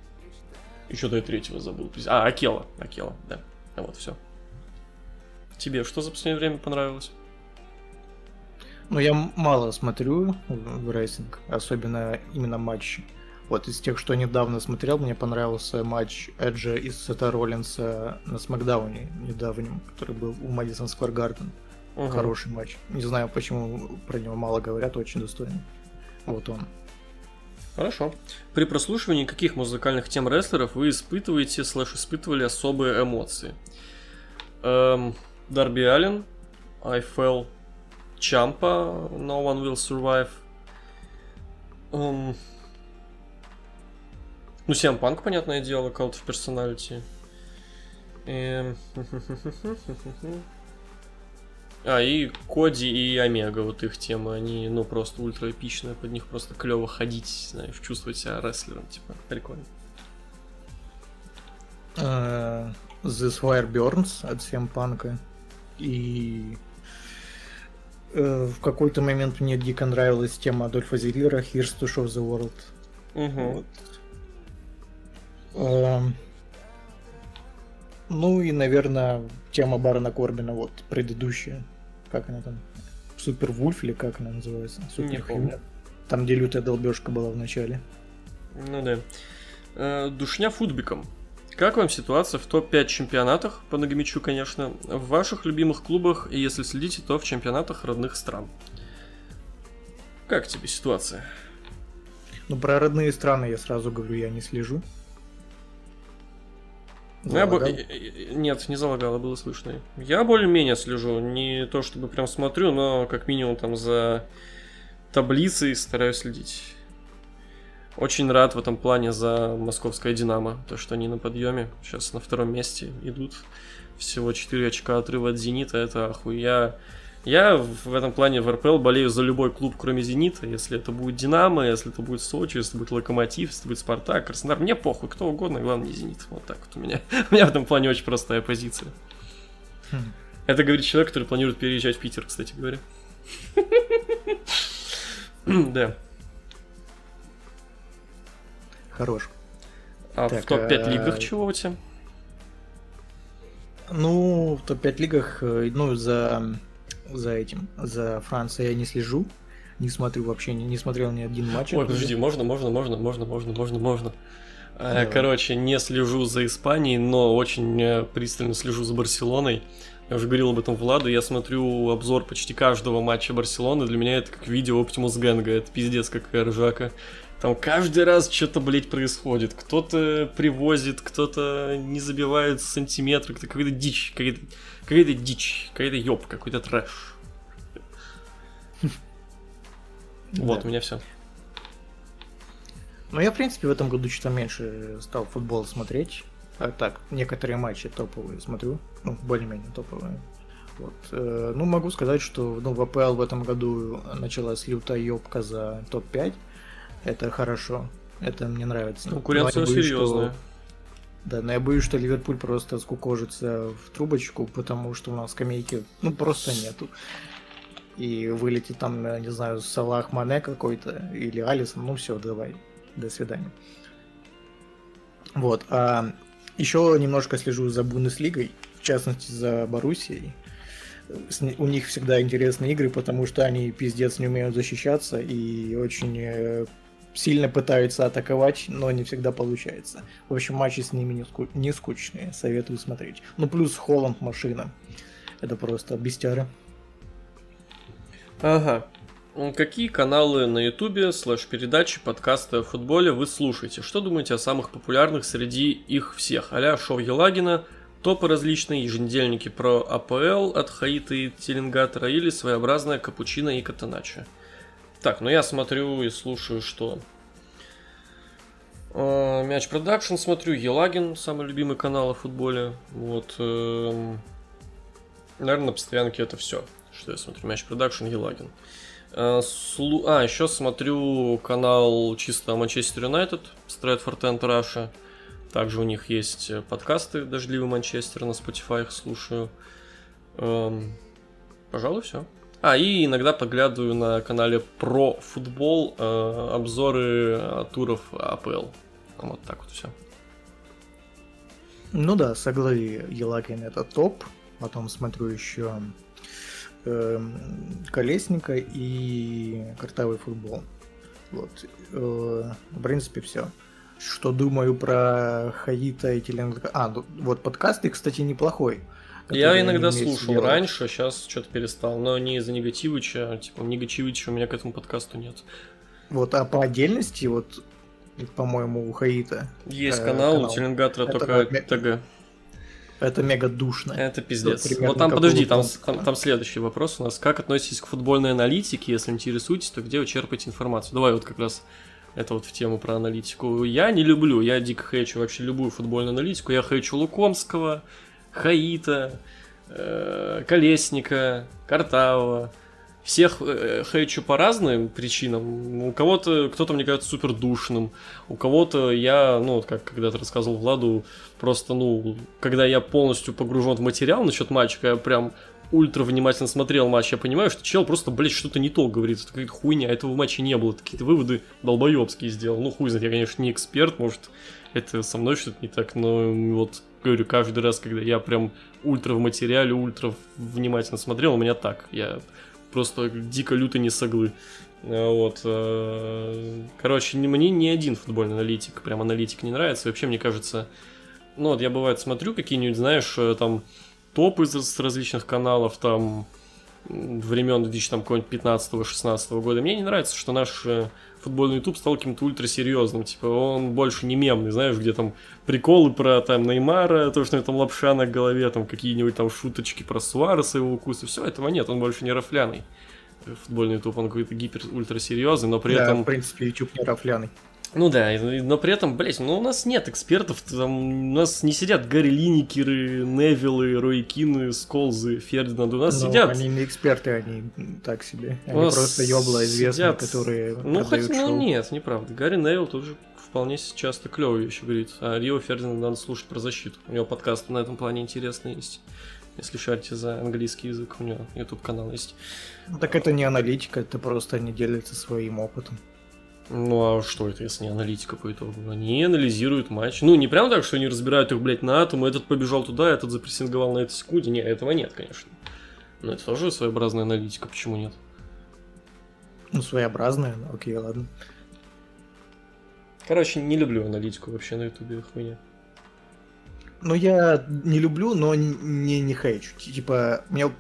Еще до третьего забыл. А, Акела. Акела, да. Вот, все. Тебе что за последнее время понравилось? Ну, я мало смотрю рестлинг, особенно именно матчи. Вот из тех, что недавно смотрел, мне понравился матч Эджа и Сета Роллинса на Смакдауне недавнем, который был у Мэдисон Сквер Гарден. Угу. Хороший матч. Не знаю, почему про него мало говорят, очень достойный. Вот он. Хорошо. При прослушивании каких музыкальных тем рестлеров вы испытываете, слэш испытывали особые эмоции? Эм, Дарби Аллен, Fell, Чампа, No One Will Survive. Um, ну, Сиам Панк, понятное дело, Cult of Personality. И... А, и Коди и Омега, вот их темы, они, ну, просто ультра под них просто клево ходить, знаешь, чувствовать себя рестлером, типа, прикольно. Uh, This Fire Burns от Сиам Панка. И э, в какой-то момент мне дико нравилась тема Адольфа Зиглера Here's to Show the World. Угу. Вот. Э, ну и, наверное, тема Барона Корбина, вот, предыдущая. Как она там? Супер Вульф или как она называется? Супер Не помню. Там, где лютая долбежка была в начале. Ну да. Э, душня футбиком. Как вам ситуация в топ-5 чемпионатах, по Нагомичу, конечно, в ваших любимых клубах, и если следите, то в чемпионатах родных стран? Как тебе ситуация? Ну, про родные страны я сразу говорю, я не слежу. Я бо... Нет, не залагало, было слышно. Я более-менее слежу. Не то чтобы прям смотрю, но как минимум там за таблицей стараюсь следить. Очень рад в этом плане за московское Динамо. То, что они на подъеме. Сейчас на втором месте идут. Всего 4 очка отрыва от Зенита. Это охуя. Я в этом плане в РПЛ болею за любой клуб, кроме Зенита. Если это будет Динамо, если это будет Сочи, если это будет Локомотив, если это будет Спартак, Краснодар. Мне похуй, кто угодно, главное не Зенит. Вот так вот у меня. У меня в этом плане очень простая позиция. Хм. Это говорит человек, который планирует переезжать в Питер, кстати говоря. Да. Хорош. А так, в топ-5 а... лигах чего у тебя? Ну, в топ-5 лигах, э, ну, за, за этим, за Францией я не слежу. Не смотрю вообще, не, не смотрел ни один матч. Ой, подожди, можно, можно, можно, можно, можно, можно, можно. Давай. Короче, не слежу за Испанией, но очень э, пристально слежу за Барселоной. Я уже говорил об этом Владу, я смотрю обзор почти каждого матча Барселоны, для меня это как видео Оптимус Гэнга, это пиздец какая ржака. Там каждый раз что-то, блядь, происходит. Кто-то привозит, кто-то не забивает сантиметры, какая-то какая дичь, какая-то какая дичь, какая-то ёб, какой-то трэш. Вот, у меня все. Ну, я, в принципе, в этом году что-то меньше стал футбол смотреть. А так, некоторые матчи топовые смотрю. Ну, более-менее топовые. Вот. Э, ну, могу сказать, что ну, в АПЛ в этом году началась лютая ёбка за топ-5. Это хорошо. Это мне нравится. Конкуренция боюсь, серьезная. Что... Да, но я боюсь, что Ливерпуль просто скукожится в трубочку, потому что у нас скамейки ну просто нету. И вылетит там, не знаю, Салах Мане какой-то или Алисон, ну все, давай, до свидания. Вот, а еще немножко слежу за Бундеслигой, в частности за Боруссией. У них всегда интересные игры, потому что они пиздец не умеют защищаться и очень э, сильно пытаются атаковать, но не всегда получается. В общем, матчи с ними не, ску- не скучные, советую смотреть. Ну, плюс Холланд машина. Это просто бестяра. Ага. Какие каналы на ютубе, слэш-передачи, подкасты о футболе вы слушаете? Что думаете о самых популярных среди их всех? Аля Шоу Елагина, топы различные, еженедельники про АПЛ от Хаита и Теленгатора или своеобразная капучино и катаначо? Так, ну я смотрю и слушаю, что а, Мяч Production смотрю, Елагин, самый любимый канал о футболе. Вот. Эм, наверное, на постоянке это все, что я смотрю. Мяч Production, Елагин. Слу... А, еще смотрю канал чисто Манчестер Юнайтед, Stretford End Russia. Также у них есть подкасты «Дождливый Манчестер» на Spotify, их слушаю. Эм, пожалуй, все. А, и иногда поглядываю на канале про футбол э, обзоры туров АПЛ. Вот так вот все. Ну да, соглави Елагин это топ. Потом смотрю еще э, Колесника и Картавый футбол. Вот. Э, в принципе, все. Что думаю про Хаита и Теленг... А, ну, вот подкасты, кстати, неплохой. Я иногда слушал делать. раньше, сейчас что-то перестал. Но не из-за Негативыча. Типа, Негативыча у меня к этому подкасту нет. Вот, а по отдельности, вот по-моему, у Хаита. Есть э, канал, канал, у Теленгатора только ТГ. Это мега душно. Это пиздец. Вот там, подожди, там, там, там следующий вопрос у нас. Как относитесь к футбольной аналитике? Если интересуетесь, то где вы черпаете информацию? Давай вот как раз это вот в тему про аналитику. Я не люблю, я дико хейчу вообще любую футбольную аналитику. Я хейчу Лукомского, Хаита, э, Колесника, Картавого всех э, хейчу по разным причинам. У кого-то, кто-то мне кажется супер душным, у кого-то я, ну, как когда-то рассказывал Владу, просто, ну, когда я полностью погружен в материал насчет матча, я прям ультра внимательно смотрел матч, я понимаю, что чел просто, блядь, что-то не то говорит, это какая-то хуйня, этого в матче не было, какие-то выводы долбоебские сделал. Ну, хуй знает, я, конечно, не эксперт, может, это со мной что-то не так, но вот, говорю, каждый раз, когда я прям ультра в материале, ультра внимательно смотрел, у меня так, я просто дико люто не соглы. Э, вот. Э, короче, мне ни один футбольный аналитик, прям аналитик не нравится. вообще, мне кажется, ну вот я бывает смотрю какие-нибудь, знаешь, э, там топы с различных каналов, там времен 2015-16 года. Мне не нравится, что наш футбольный YouTube стал каким-то ультрасерьезным. Типа, он больше не мемный, знаешь, где там приколы про там Неймара, то, что у него там лапша на голове, там какие-нибудь там шуточки про Суареса, его укусы. Все этого нет, он больше не рафляный. Футбольный YouTube, он какой-то гипер-ультрасерьезный, но при да, этом... в принципе, YouTube не рафляный. Ну да, но при этом, блять, ну у нас нет экспертов, там, у нас не сидят Гарри Линникеры, Невиллы, Рой Кины, Сколзы, Фердинанд, у нас но сидят... они не эксперты, они так себе, они просто ёбла известные, сидят... которые Ну, хоть, ну нет, неправда, Гарри Невилл тоже вполне часто клевые вещи говорит, а Рио Фердинанд надо слушать про защиту, у него подкаст на этом плане интересный есть. Если шарите за английский язык, у него YouTube канал есть. Так это не аналитика, это просто они делятся своим опытом. Ну а что это, если не аналитика по итогу? Они анализируют матч. Ну, не прям так, что они разбирают их, блядь, на атом, этот побежал туда, этот запрессинговал на этой секунде. Не, этого нет, конечно. Но это тоже своеобразная аналитика, почему нет? Ну, своеобразная, ну, окей, ладно. Короче, не люблю аналитику вообще на ютубе, хуйня. Ну, я не люблю, но не, не хейчу. Типа, у меня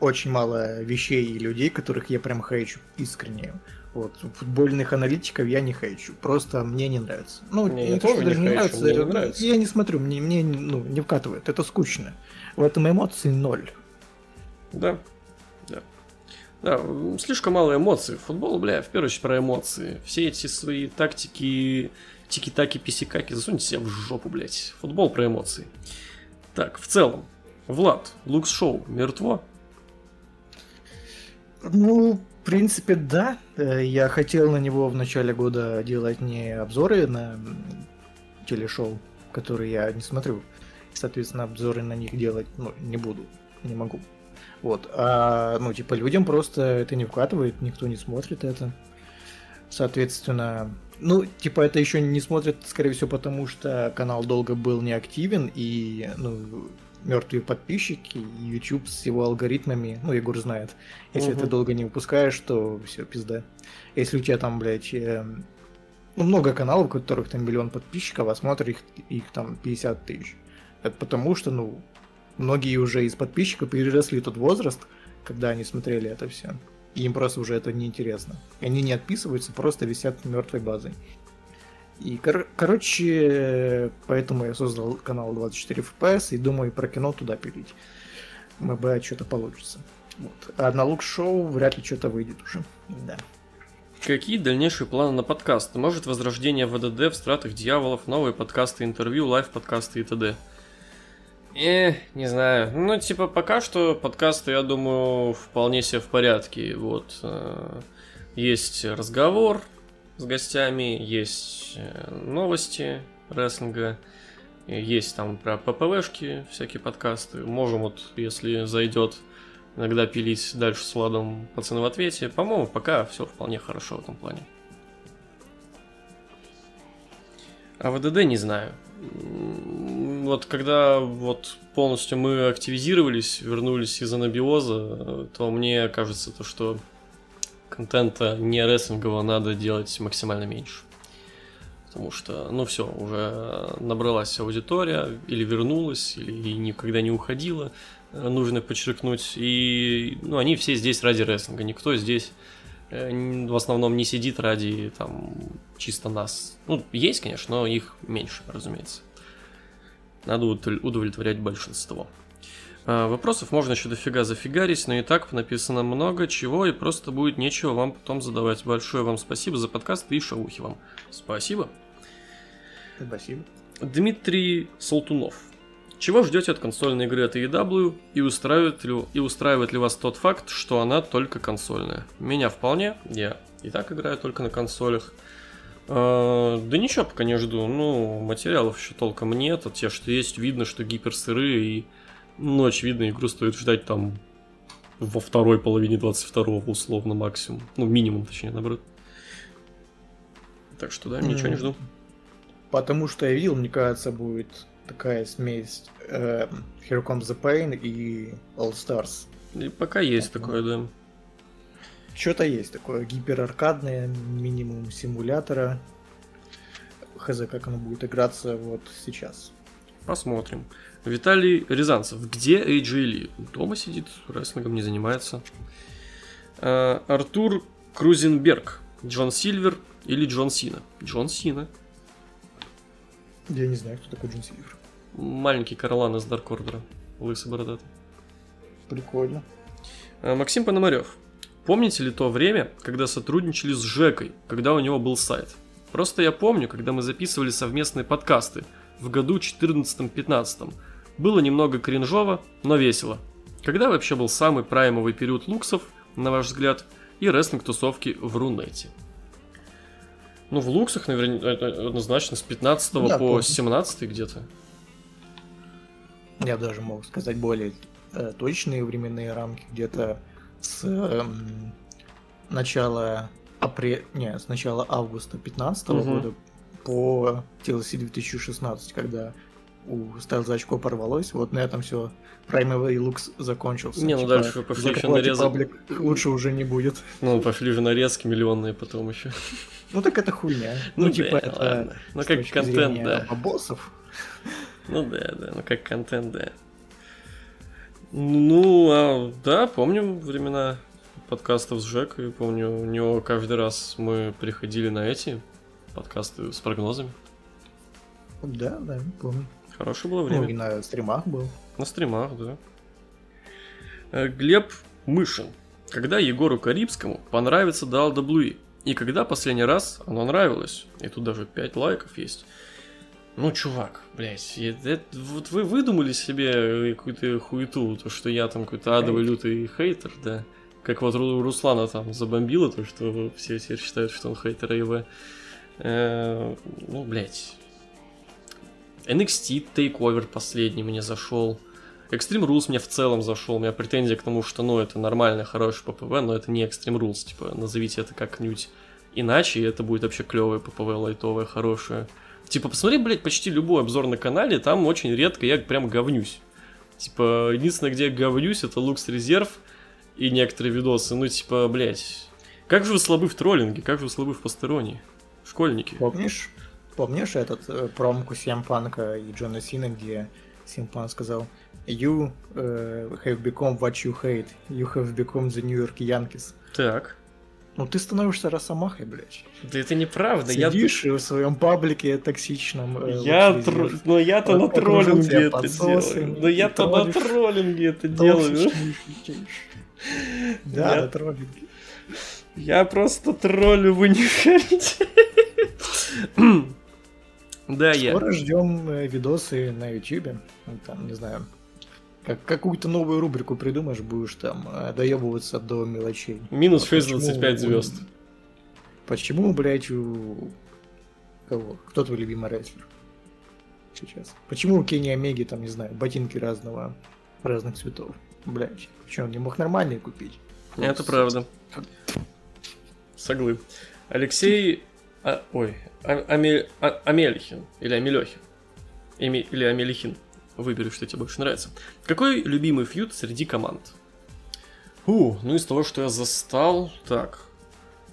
очень мало вещей и людей, которых я прям хейчу искренне. Вот, футбольных аналитиков я не хейчу. Просто мне не нравится. Ну, не, не то, что даже не нравится, мне не нравится. Я не смотрю, мне, мне ну, не вкатывает. Это скучно. В этом эмоций ноль. Да. Да. Да, слишком мало эмоций. Футбол, бля, в первую очередь про эмоции. Все эти свои тактики, тики-таки, писикаки засуньте себе в жопу, блядь. Футбол про эмоции. Так, в целом, Влад, Лукс Шоу, мертво? Ну, принципе, да. Э, я хотел на него в начале года делать не обзоры на телешоу, которые я не смотрю. Соответственно, обзоры на них делать ну, не буду, не могу. Вот. А, ну, типа, людям просто это не вкатывает, никто не смотрит это. Соответственно, ну, типа, это еще не смотрят, скорее всего, потому что канал долго был неактивен, и, ну, мертвые подписчики, и YouTube с его алгоритмами, ну, Егор знает, если угу. ты долго не выпускаешь, то все, пизда. Если у тебя там, блядь, э, ну, много каналов, у которых там миллион подписчиков, а смотрят их, их там 50 тысяч. Это потому что, ну, многие уже из подписчиков переросли тот возраст, когда они смотрели это все. И им просто уже это неинтересно. И они не отписываются, просто висят мертвой базой. И, кор- короче, поэтому я создал канал 24 FPS и думаю про кино туда пилить. МБ что-то получится. Вот. А на лук шоу вряд ли что-то выйдет уже. Да. Какие дальнейшие планы на подкасты? Может, возрождение ВДД в стратах дьяволов, новые подкасты, интервью, лайв-подкасты и т.д. Э, не знаю. Ну, типа, пока что подкасты, я думаю, вполне себе в порядке. Вот. Э, есть разговор с гостями, есть э, новости рестлинга, есть там про ППВшки всякие подкасты. Можем вот, если зайдет, иногда пилить дальше с Владом пацаны в ответе. По-моему, пока все вполне хорошо в этом плане. А ВДД не знаю. Вот когда вот полностью мы активизировались, вернулись из анабиоза, то мне кажется, то, что контента не рестлингового надо делать максимально меньше. Потому что, ну все, уже набралась аудитория, или вернулась, или никогда не уходила, нужно подчеркнуть. И ну, они все здесь ради рестлинга. Никто здесь э, в основном не сидит ради там чисто нас. Ну, есть, конечно, но их меньше, разумеется. Надо удовлетворять большинство. А, вопросов можно еще дофига зафигарить, но и так написано много чего, и просто будет нечего вам потом задавать. Большое вам спасибо за подкаст и шаухи вам. Спасибо. Спасибо. Дмитрий Солтунов. Чего ждете от консольной игры от AEW и устраивает, ли, и устраивает ли вас тот факт, что она только консольная? Меня вполне, я и так играю только на консолях. А, да ничего пока не жду, ну, материалов еще толком нет, а те, что есть, видно, что гиперсыры и ну, очевидно, игру стоит ждать там во второй половине 22-го, условно, максимум. Ну, минимум, точнее, наоборот. Так что, да, ничего mm. не жду. Потому что я видел, мне кажется, будет такая смесь э, Here Comes the Pain и All Stars. И пока есть так, такое, да. Что-то есть такое гипераркадное, минимум симулятора. Хз, как оно будет играться вот сейчас. Посмотрим. Виталий Рязанцев. Где AJ Ли? Дома сидит, рестлингом не занимается. А, Артур Крузенберг. Джон Сильвер или Джон Сина? Джон Сина. Я не знаю, кто такой Джон Сильвер. Маленький Карлан из Dark Order а. Лысый бородатый. Прикольно. А, Максим Пономарев. Помните ли то время, когда сотрудничали с Жекой, когда у него был сайт? Просто я помню, когда мы записывали совместные подкасты в году 14-15. Было немного кринжово, но весело. Когда вообще был самый праймовый период луксов, на ваш взгляд, и рестлинг-тусовки в Рунете? Ну, в луксах, наверное, э, э, однозначно с 15 да, по помню. 17 где-то. Я даже могу сказать более э, точные временные рамки, где-то с э, начала апреля, не, с начала августа 15 угу. года по TLC 2016, когда у Стайлза очко порвалось, вот на этом все. Праймовый лукс закончился. Не, ну типа, дальше пошли еще нарезки. Паблик лучше уже не будет. Ну, пошли же нарезки миллионные потом еще. Ну так это хуйня. Ну, ну типа да, это. Ладно. Ну как контент, да. Боссов. Ну да, да, ну как контент, да. Ну, а, да, помню времена подкастов с Жекой, помню, у него каждый раз мы приходили на эти подкасты с прогнозами. Да, да, помню. Хорошее было время. Ну, и на стримах был. На стримах, да. Э, Глеб Мышин. Когда Егору Карибскому понравится WWE? И когда последний раз оно нравилось? И тут даже 5 лайков есть. Ну, чувак, блядь, это, вот вы выдумали себе какую-то хуету, то, что я там какой-то адовый лютый хейтер, да? Как вот Руслана там забомбило, то, что все теперь считают, что он хейтер АЕВ. Э, ну, блядь. NXT Takeover последний мне зашел. Extreme Rules мне в целом зашел. У меня претензия к тому, что, ну, это нормальный, хороший ППВ, но это не Extreme Rules. Типа, назовите это как-нибудь иначе, и это будет вообще клевое ППВ, лайтовое, хорошее. Типа, посмотри, блядь, почти любой обзор на канале, там очень редко я прям говнюсь. Типа, единственное, где я говнюсь, это Лукс Резерв и некоторые видосы. Ну, типа, блядь, как же вы слабы в троллинге, как же вы слабы в посторонней? Школьники. Помнишь? Помнишь этот э, промку Сем Панка и Джона Сина, где Симплан сказал, You uh, have become what you hate. You have become the New York Yankees. Так. Ну ты становишься росомахой, блядь. Да это неправда. Сидишь я... в своем паблике токсичном. Э, я вот, тр... Но я-то на троллинге это делаю. Но я-то на троллинге это делаю. Да, на троллинге. Я просто троллю, вы не. Да, я. Скоро ждем э, видосы на YouTube. Там, не знаю, как, какую-то новую рубрику придумаешь, будешь там э, доебываться до мелочей. Минус 6,25 звезд. Почему, блядь, у... Кого? Кто твой любимый рестлер? Сейчас. Почему у Кенни Омеги, там, не знаю, ботинки разного, разных цветов? Блядь, почему он не мог нормальные купить? Это правда. Соглы. Алексей... А, ой, а, Амель, а, Амельхин или Амелехин. Эми, или Амелихин. Выбери, что тебе больше нравится. Какой любимый фьюд среди команд? Фу, ну из того, что я застал, так.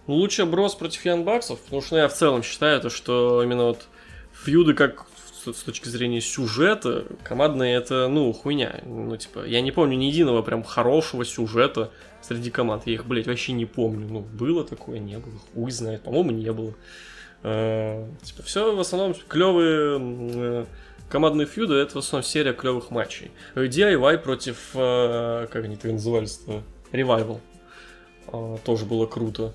Ну, лучше брос против Янбаксов, потому что ну, я в целом считаю, то, что именно вот фьюды как с точки зрения сюжета, командные это, ну, хуйня. Ну, типа, я не помню ни единого прям хорошего сюжета среди команд. Я их, блядь, вообще не помню. Ну, было такое, не было. Хуй знает. По-моему, не было. Э, типа, все в основном клевые э, командные фьюды, это в основном серия клевых матчей. DIY против, э, как они это назывались-то, Revival. Тоже было круто.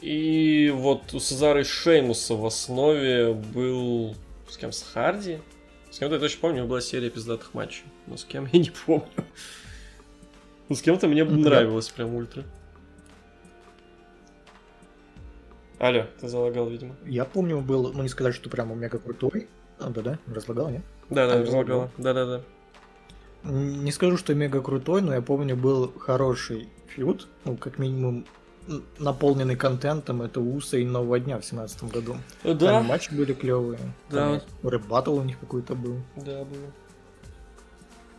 И вот у Сезара и Шеймуса в основе был... С кем? С Харди? С кем-то я точно помню, была серия пиздатых матчей. Но с кем я не помню. Ну, с кем-то мне нравилось прям ультра. Алло, ты залагал, видимо. Я помню, был, ну не сказать, что прям мега крутой. А, да-да, разлагал, нет? Да-да, разлагал. Да-да-да. Не скажу, что мега крутой, но я помню, был хороший фьюд, ну, как минимум, наполненный контентом, это Уса и Нового Дня в семнадцатом году. Да. Там матчи были клевые. Да. Рэп батл у них какой-то был. Да, был.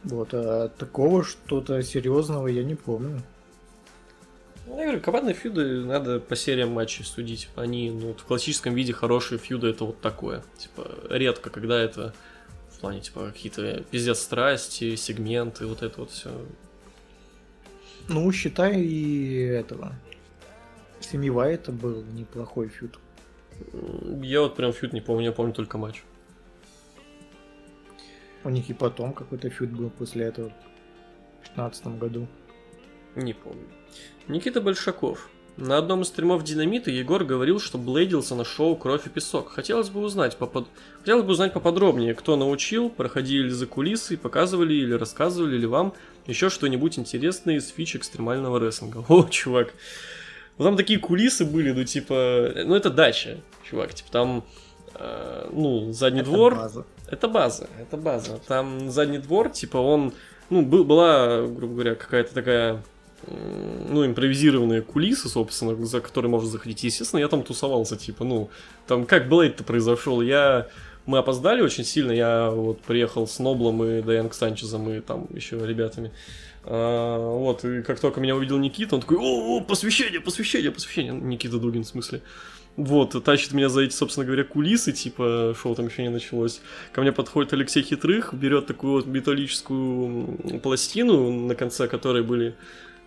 Вот, а такого что-то серьезного я не помню. Ну, я говорю, командные фьюды надо по сериям матчей судить. Они, ну, в классическом виде хорошие фьюды это вот такое. Типа, редко, когда это в плане, типа, какие-то пиздец страсти, сегменты, вот это вот все. Ну, считай и этого. Семи это был неплохой фьюд. Я вот прям фьюд не помню, я помню только матч. У них и потом какой-то фьюд был после этого в 15 году. Не помню. Никита Большаков. На одном из стримов Динамита Егор говорил, что блейдился на шоу «Кровь и песок». Хотелось бы узнать, попод... Хотелось бы узнать поподробнее, кто научил, проходили ли за кулисы, показывали или рассказывали ли вам еще что-нибудь интересное из фич экстремального рестлинга. О, чувак. Ну, там такие кулисы были, ну, типа... Ну, это дача, чувак. Типа, там, э, ну, задний это двор... База. Это база, это база. Там задний двор, типа, он... Ну, был, была, грубо говоря, какая-то такая ну, импровизированные кулисы, собственно, за которые можно заходить. Естественно, я там тусовался, типа, ну, там как Блейд-то произошел, я... Мы опоздали очень сильно, я вот приехал с Ноблом и Даянг Санчезом и там еще ребятами. А, вот, и как только меня увидел Никита, он такой, о, о посвящение, посвящение, посвящение. Никита Дугин, в смысле. Вот, тащит меня за эти, собственно говоря, кулисы, типа, шоу там еще не началось. Ко мне подходит Алексей Хитрых, берет такую вот металлическую пластину, на конце которой были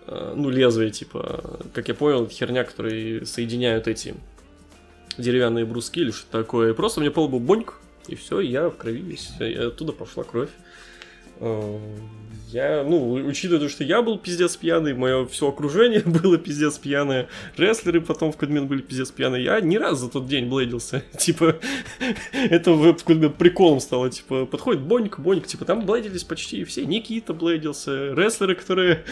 Э, ну, лезвие, типа, как я понял, херня, которые соединяют эти деревянные бруски или что-то такое. И просто мне пол был боньк, и все, я в крови весь, и оттуда пошла кровь. Э, я, ну, учитывая то, что я был пиздец пьяный, мое все окружение было пиздец пьяное, рестлеры потом в Кудмен были пиздец пьяные, я ни разу за тот день блейдился. типа, это в Кудмен приколом стало, типа, подходит Боньк, Боньк, типа, там блейдились почти все, Никита блейдился, рестлеры, которые,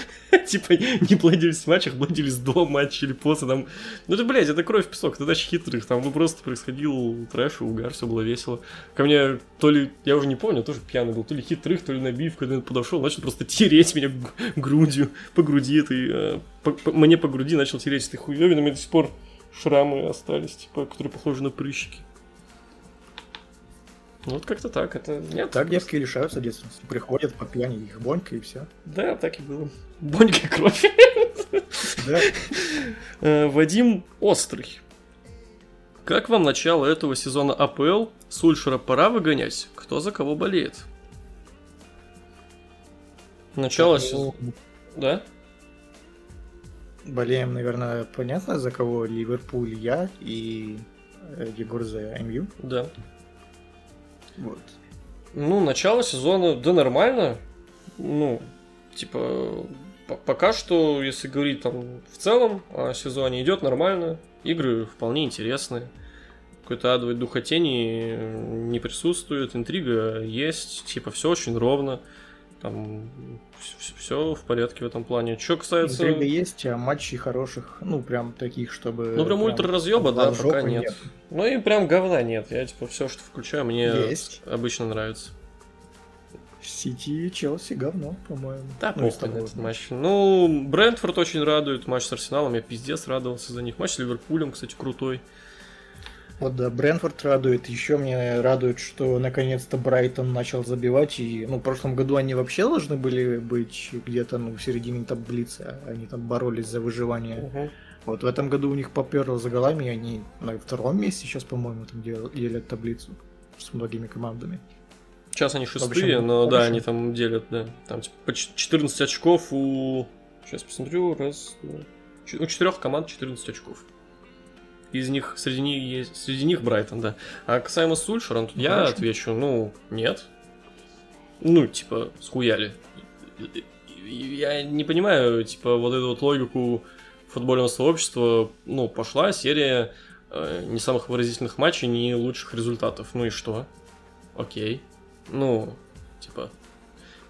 типа, не блейдились в матчах, блейдились до матча или после, там, ну, это, блядь, это кровь песок, это дача хитрых, там, ну, просто происходил трэш, угар, все было весело. Ко мне, то ли, я уже не помню, тоже пьяный был, то ли хитрых, то ли набив, когда подошел, начал просто тереть меня грудью, по груди этой, э, по, по, мне по груди начал тереть этой хуевиной, у меня до сих пор шрамы остались, типа, которые похожи на прыщики. Вот как-то так, это... Нет, так девки лишаются детственности. Приходят по пьяни, их бонька и все. Да, так и было. Бонька и кровь. Да. Э, Вадим Острый. Как вам начало этого сезона АПЛ? Сульшера пора выгонять? Кто за кого болеет? Начало сезона. Да? Болеем, наверное, понятно, за кого Ливерпуль я и э, Егор за МЮ. Да. Вот. Ну, начало сезона, да, нормально. Ну, типа, пока что, если говорить там в целом о сезоне, идет нормально. Игры вполне интересные. Какой-то адовой духотени не присутствует, интрига есть, типа, все очень ровно. Там все в порядке в этом плане. Что касается... Интрига есть, а матчей хороших, ну, прям таких, чтобы... Ну, прям, прям ультра разъеба, да, пока нет. нет. Ну, и прям говна нет. Я, типа, все, что включаю, мне есть. обычно нравится. Сити и Челси говно, по-моему. Да, ну, похуй на этот матч. Ну, Брентфорд очень радует. Матч с Арсеналом, я пиздец радовался за них. Матч с Ливерпулем, кстати, крутой. Вот да, Брэнфорд радует. Еще мне радует, что наконец-то Брайтон начал забивать. И ну, в прошлом году они вообще должны были быть где-то ну, в середине таблицы. А они там боролись за выживание. Угу. Вот в этом году у них поперло за голами, и они на втором месте сейчас, по-моему, там делят таблицу с многими командами. Сейчас они шестые, общем, но да, они там делят, да. Там типа по 14 очков у... Сейчас посмотрю, раз, два... У четырех команд 14 очков из них, среди них есть, среди них Брайтон, да. А касаемо Сульшера, я Хорошо. отвечу, ну, нет. Ну, типа, схуяли. Я не понимаю, типа, вот эту вот логику футбольного сообщества, ну, пошла серия э, не самых выразительных матчей, не лучших результатов. Ну и что? Окей. Ну, типа,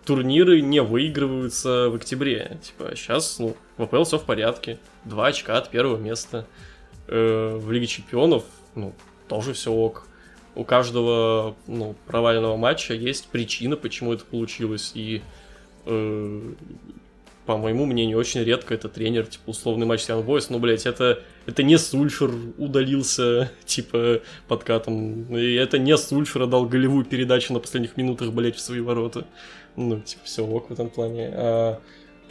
турниры не выигрываются в октябре. Типа, сейчас, ну, в АПЛ все в порядке. Два очка от первого места э, в Лиге Чемпионов, ну, тоже все ок. У каждого ну, провального матча есть причина, почему это получилось. И, э, по моему мнению, очень редко это тренер, типа, условный матч с Young Boys. Ну, блядь, это, это не Сульшер удалился, типа, подкатом. И это не Сульшер дал голевую передачу на последних минутах, блядь, в свои ворота. Ну, типа, все ок в этом плане. А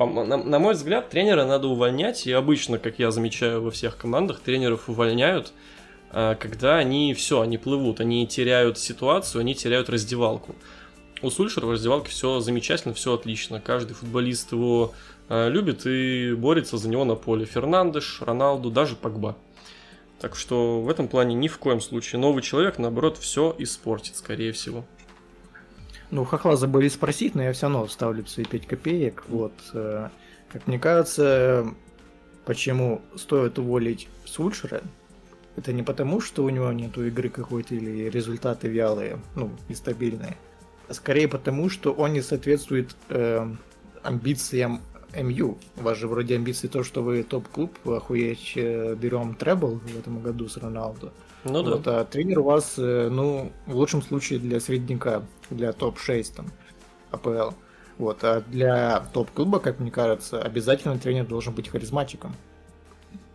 на, мой взгляд, тренера надо увольнять, и обычно, как я замечаю во всех командах, тренеров увольняют, а, когда они все, они плывут, они теряют ситуацию, они теряют раздевалку. У Сульшера в раздевалке все замечательно, все отлично. Каждый футболист его а, любит и борется за него на поле. Фернандеш, Роналду, даже Погба. Так что в этом плане ни в коем случае новый человек, наоборот, все испортит, скорее всего. Ну, хохла забыли спросить, но я все равно вставлю свои 5 копеек. Вот, э, как мне кажется, почему стоит уволить Сульшера, это не потому, что у него нету игры какой-то или результаты вялые, ну, и стабильные, а скорее потому, что он не соответствует э, амбициям МЮ. У вас же вроде амбиции то, что вы топ-клуб, охуеть, э, берем требл в этом году с Роналду. Ну да. Вот, а тренер у вас, э, ну, в лучшем случае для средненька, для топ-6 там, АПЛ. Вот, а для топ-клуба, как мне кажется, обязательно тренер должен быть харизматиком.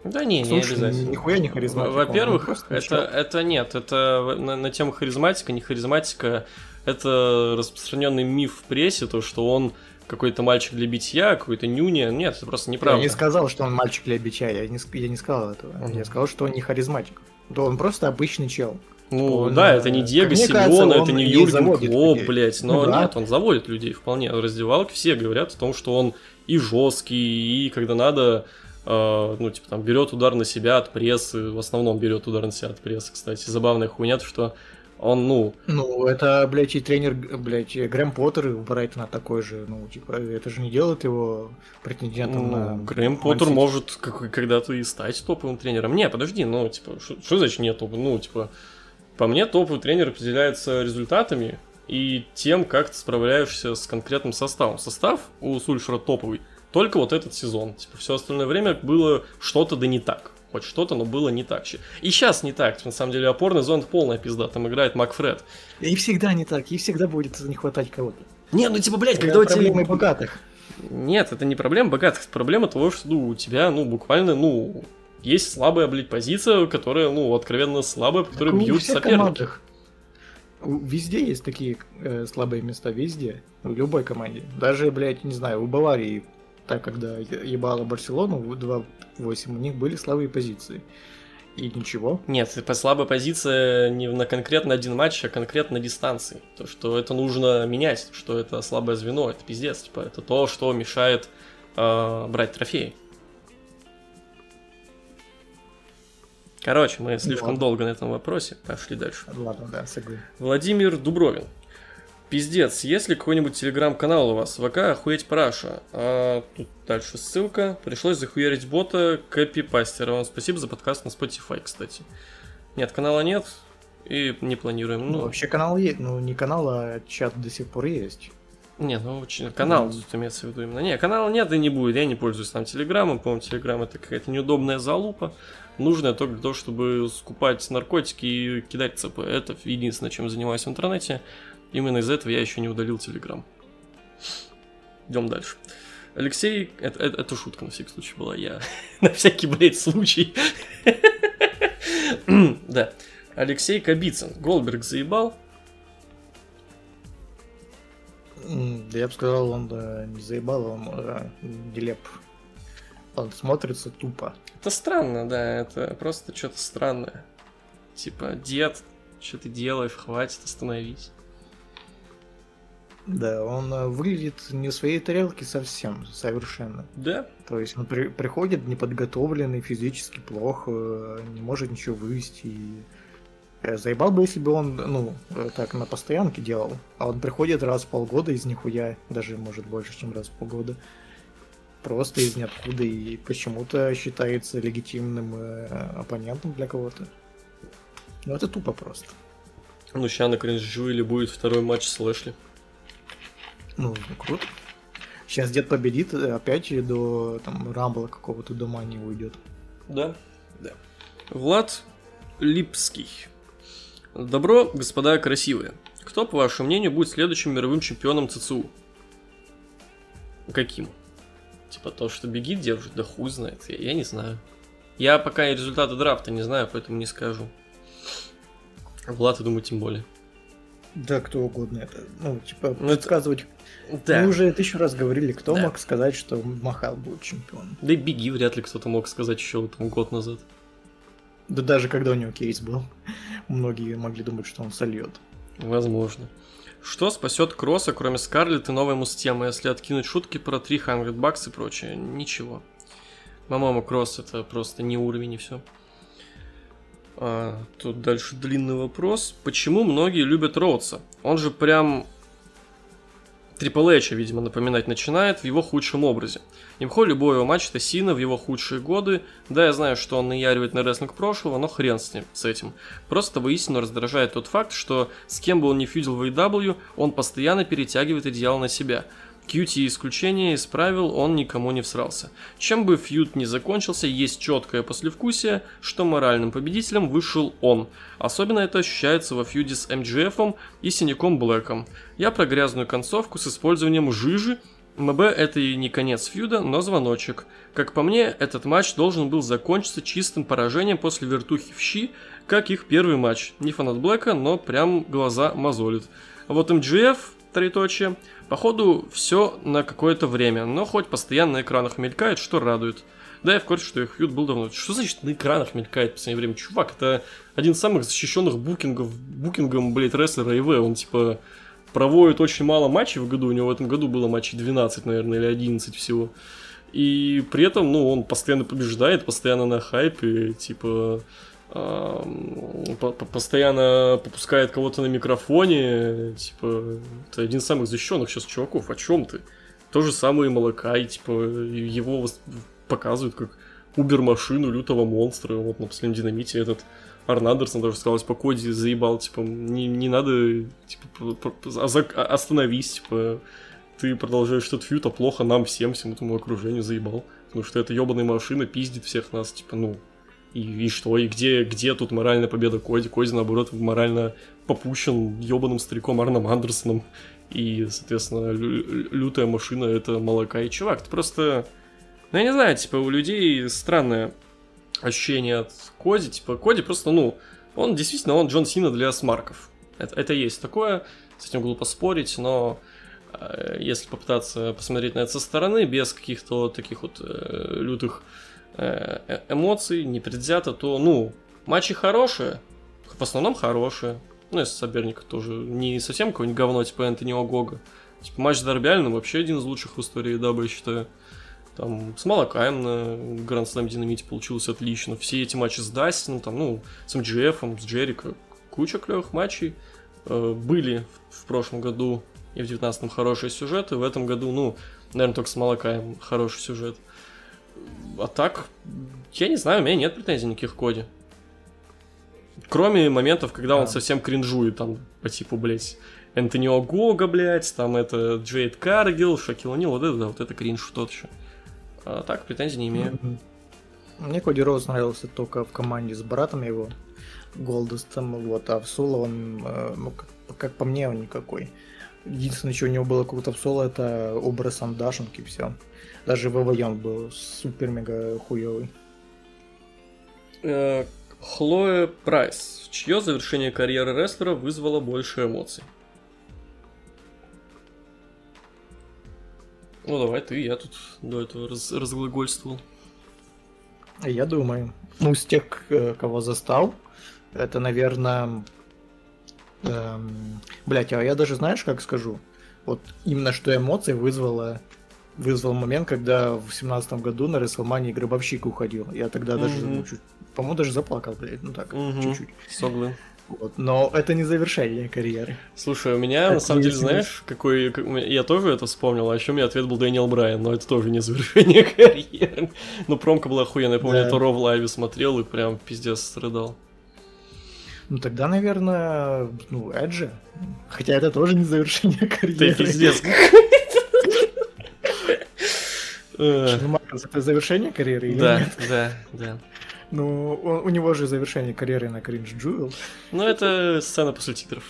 Да не, Слушай, не обязательно. Нихуя не харизматик. Во-первых, это, это нет, это на, на тему харизматика, не харизматика, это распространенный миф в прессе, то, что он какой-то мальчик для битья, какой-то нюня. Нет, это просто неправда. Я не сказал, что он мальчик для битья, я не, я не сказал этого. Uh-huh. Я сказал, что он не харизматик. Да он просто обычный чел. Ну он, да, это не Диего Симеона, это не Юрген Клоп, блядь. Но ну, да. нет, он заводит людей вполне. В раздевалке все говорят о том, что он и жесткий, и когда надо, э, ну, типа там берет удар на себя от прессы, в основном берет удар на себя от прессы, кстати. Забавная хуйня, что он, ну... Ну, это, блядь, и тренер, блядь, Грэм Поттер у Брайтона такой же. Ну, типа, это же не делает его претендентом ну, на... Грэм Поттер может как, когда-то и стать топовым тренером. Не, подожди, ну, типа, что значит нет топовым? Ну, типа, по мне топовый тренер определяется результатами и тем, как ты справляешься с конкретным составом. Состав у Сульшера топовый. Только вот этот сезон. Типа, все остальное время было что-то да не так хоть что-то, но было не так. И сейчас не так. На самом деле опорный зон полная пизда. Там играет Макфред. И всегда не так. И всегда будет не хватать кого-то. Не, ну типа, блядь, когда у тебя... Проблемы богатых. Нет, это не проблема богатых. Это проблема того, что ну, у тебя, ну, буквально, ну, есть слабая, блядь, позиция, которая, ну, откровенно слабая, по которой бьют соперники. Командах. Везде есть такие э, слабые места, везде. В любой команде. Даже, блядь, не знаю, у Баварии так, когда ебала Барселону 2-8, у них были слабые позиции. И ничего? Нет, это слабая позиция не на конкретно один матч, а конкретно дистанции. То, что это нужно менять, что это слабое звено, это пиздец. Типа, это то, что мешает э, брать трофеи. Короче, мы слишком Ладно. долго на этом вопросе. Пошли дальше. Ладно, да, согласен. Владимир Дубровин. Пиздец, есть ли какой-нибудь телеграм-канал у вас? ВК охуеть параша. А, тут дальше ссылка. Пришлось захуярить бота Кэпи Пастера. Вам спасибо за подкаст на Spotify, кстати. Нет, канала нет. И не планируем. Ну, Ну, вообще канал есть, ну не канал, а чат до сих пор есть. не, ну очень- канал тут имеется в виду именно. Не, канала нет и не будет. Я не пользуюсь там телеграммом. По-моему, телеграм это какая-то неудобная залупа. Нужная только для того, чтобы скупать наркотики и кидать ЦП. Это единственное, чем занимаюсь в интернете. Именно из-за этого я еще не удалил телеграм. Идем дальше. Алексей, это, это, это шутка на всякий случай была, я на всякий, блядь, случай. Да. Алексей Кабицын. Голберг заебал. Да я бы сказал, он да, не заебал, он э, нелеп. Он смотрится тупо. Это странно, да, это просто что-то странное. Типа, дед, что ты делаешь, хватит, остановись. Да, он э, выглядит не в своей тарелке совсем, совершенно. Да, То есть он при- приходит неподготовленный, физически плохо, э, не может ничего вывести. и, э, Заебал бы, если бы он, ну, так на постоянке делал. А он приходит раз в полгода из нихуя, даже может больше, чем раз в полгода. Просто из ниоткуда и почему-то считается легитимным оппонентом для кого-то. Ну это тупо просто. ну сейчас на Кринжуэле будет второй матч с Лэшли. Ну, круто. Сейчас дед победит, э, опять до там Рамбла какого-то до Мани уйдет. Да, да. Влад Липский. Добро, господа красивые. Кто, по вашему мнению, будет следующим мировым чемпионом ЦЦУ? Каким? Типа то, что бегит держит, да хуй знает, я, я не знаю. Я пока и результаты драфта не знаю, поэтому не скажу. Влад, я думаю, тем более. Да, кто угодно это. Ну, типа, Ну, это- предсказывать. Да. Мы уже тысячу раз говорили, кто Да. мог сказать, что Махал будет чемпионом. Да и беги вряд ли кто-то мог сказать еще там год назад. Да даже когда у него кейс был, многие могли думать, что он сольет. Возможно. Что спасет Кросса, кроме Скарлетт и новой мустемы, если откинуть шутки про 300 бакс и прочее? Ничего. По-моему, Кросс это просто не уровень и все. тут дальше длинный вопрос. Почему многие любят Роудса? Он же прям Трипл Эйча, видимо, напоминать начинает в его худшем образе. Имхо любой его матч это Сина в его худшие годы. Да, я знаю, что он наяривает на рестлинг прошлого, но хрен с ним, с этим. Просто воистину раздражает тот факт, что с кем бы он ни фьюдил в AEW, он постоянно перетягивает идеал на себя. QT исключение из правил он никому не всрался. Чем бы фьюд не закончился, есть четкое послевкусие, что моральным победителем вышел он. Особенно это ощущается во фьюде с МГФом и Синяком Блэком. Я про грязную концовку с использованием жижи. МБ это и не конец фьюда, но звоночек. Как по мне, этот матч должен был закончиться чистым поражением после вертухи в щи, как их первый матч. Не фанат Блэка, но прям глаза мозолит. А вот МГФ, троеточие, походу все на какое-то время, но хоть постоянно на экранах мелькает, что радует. Да, я в курсе, что их фьюд был давно. Что значит на экранах мелькает в последнее время? Чувак, это один из самых защищенных букингов, букингом, блядь, рестлера ИВ. Он, типа, проводит очень мало матчей в году. У него в этом году было матчей 12, наверное, или 11 всего. И при этом, ну, он постоянно побеждает, постоянно на хайпе, типа, постоянно попускает кого-то на микрофоне, типа, это один из самых защищенных сейчас чуваков, о чем ты? То же самое и Малакай, типа, его вос- показывают как убер-машину лютого монстра, вот на последнем динамите этот Арн Андерсон даже сказал, типа, Коди заебал, типа, не, не надо, типа, а а- остановись, типа, ты продолжаешь этот фьют, а плохо нам всем, всему этому окружению заебал. Потому что эта ебаная машина пиздит всех нас, типа, ну, и, и что, и где, где тут моральная победа Коди? Коди, наоборот, морально попущен ебаным стариком Арном Андерсоном. И, соответственно, лю- лю- лютая машина это молока и чувак. Ты просто... Ну, я не знаю, типа, у людей странное ощущение от Коди. Типа, Коди просто, ну, он действительно, он Джон Сина для смарков. Это, это есть такое, с этим глупо спорить, но э, если попытаться посмотреть на это со стороны, без каких-то таких вот э, лютых э- эмоций, непредвзято, то, ну, Матчи хорошие, в основном хорошие. Ну, если соперник тоже не совсем какой-нибудь говно, типа Энтони Огога. Типа матч с Дорбиальным вообще один из лучших в истории даба, я считаю. Там с Малакаем на Гранд Слэм Динамите получилось отлично. Все эти матчи с Дастином, там, ну, с МДФ, с Джерико, куча клевых матчей. Э, были в прошлом году и в 19-м хорошие сюжеты. В этом году, ну, наверное, только с Малакаем хороший сюжет. А так, я не знаю, у меня нет претензий никаких к Коде. Кроме моментов, когда да. он совсем кринжует, там, по типу, блядь, Энтони Огога, блядь, там это Джейд Каргил, Шакил Нил, вот это, да, вот это кринж что-то еще. А так, претензий не имею. Мне Коди Роуз нравился только в команде с братом его, Голдостом, вот, а в соло он, э, ну, как, как по мне, он никакой. Единственное, что у него было круто в соло, это образ андашенки, все. Даже ВВ был супер-мега хуёвый. Э, Хлоя Прайс. Чье завершение карьеры рестлера вызвало больше эмоций? Ну давай ты, я тут до этого раз, разглагольствовал. Я думаю, ну с тех, э, кого застал, это, наверное, эм, блять, а я даже знаешь, как скажу, вот именно что эмоции вызвало вызвал момент, когда в семнадцатом году на Рестлмании Гробовщик уходил. Я тогда mm-hmm. даже, ну, чуть, по-моему, даже заплакал, блядь, ну так, mm-hmm. чуть-чуть. Соглы. Вот. Но это не завершение карьеры. Слушай, у меня, это на самом деле, знаешь, какой... Как, я тоже это вспомнил, а еще у меня ответ был Дэниел Брайан, но это тоже не завершение карьеры. Ну, промка была охуенная, я помню, да. это Ро в лайве смотрел и прям пиздец страдал. Ну, тогда, наверное, ну, Эджи. Хотя это тоже не завершение карьеры. Ты пиздец Маркус это завершение карьеры или да, нет? Да, да, Ну, у него же завершение карьеры на Кринж Джуэл. Ну, это сцена после титров.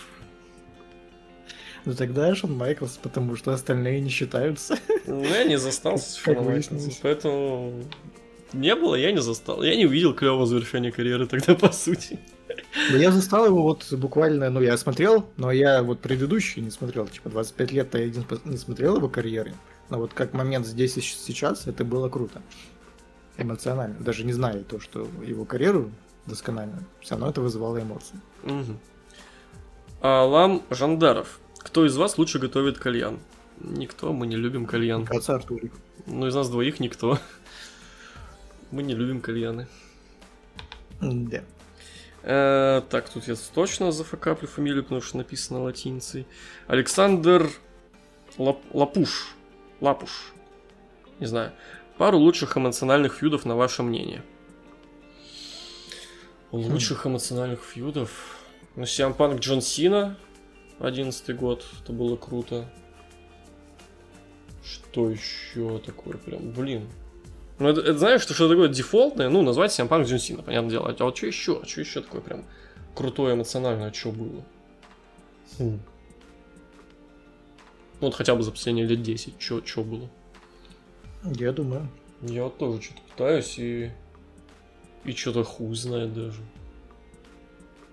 Ну тогда Шон Майклс, потому что остальные не считаются. Ну, я не застал Шона Майклса, поэтому не было, я не застал. Я не увидел клевого завершения карьеры тогда, по сути. Ну, я застал его вот буквально, ну, я смотрел, но я вот предыдущий не смотрел, типа 25 лет-то я не смотрел его карьеры. Но вот как момент здесь и сейчас, это было круто. Эмоционально. Даже не зная то, что его карьеру досконально, все равно это вызывало эмоции. Угу. Алам Жандаров. Кто из вас лучше готовит кальян? Никто, мы не любим кальян. Кажется, Артурик. Ну, из нас двоих никто. Мы не любим кальяны. Да. Э, так, тут я точно зафакаплю фамилию, потому что написано латиницей. Александр Лап... Лапуш. Лапуш. Не знаю. Пару лучших эмоциональных фьюдов на ваше мнение. Лучших хм. эмоциональных фьюдов. Ну, Сиам Панк Джон Сина. 11 год. Это было круто. Что еще такое прям? Блин. Ну, это, это знаешь, что, что такое дефолтное? Ну, назвать Сиам Панк Джон Сина, понятное дело. А вот что еще? Что еще такое прям крутое эмоциональное? Что было? Хм. Ну, вот хотя бы за последние лет 10. Что было? Я думаю. Я вот тоже что-то пытаюсь и... И что-то хуй знает даже.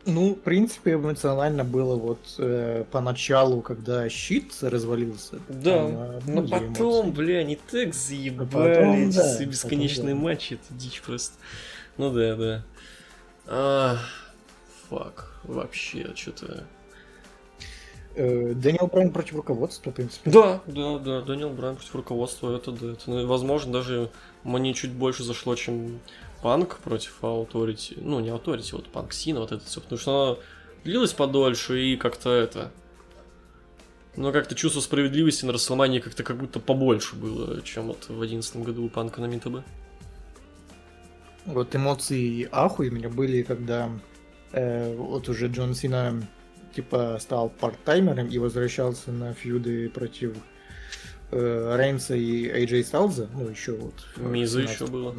Ну, в принципе, эмоционально было вот э, поначалу, когда щит развалился. Да, там, э, но потом, эмоции. бля, они так заебали, да, бесконечные потом, да. матчи, это дичь просто. Ну да, да. А, fuck, вообще, что-то... Э, Дэниел Брайан против руководства, в принципе. Да, да, да, Дэниел Брайан против руководства, это да. Это, ну, возможно, даже мне чуть больше зашло, чем Панк против Authority. Ну, не Authority, вот Панк Сина, вот это все. Потому что оно длилось подольше и как-то это... Но как-то чувство справедливости на Рестлмании как-то как будто побольше было, чем вот в одиннадцатом году у Панка на MITB. Вот эмоции ахуй у меня были, когда э, вот уже Джон Сина типа стал парт-таймером и возвращался на фьюды против э, Рейнса и AJ Сталза, ну еще вот. Миза еще было.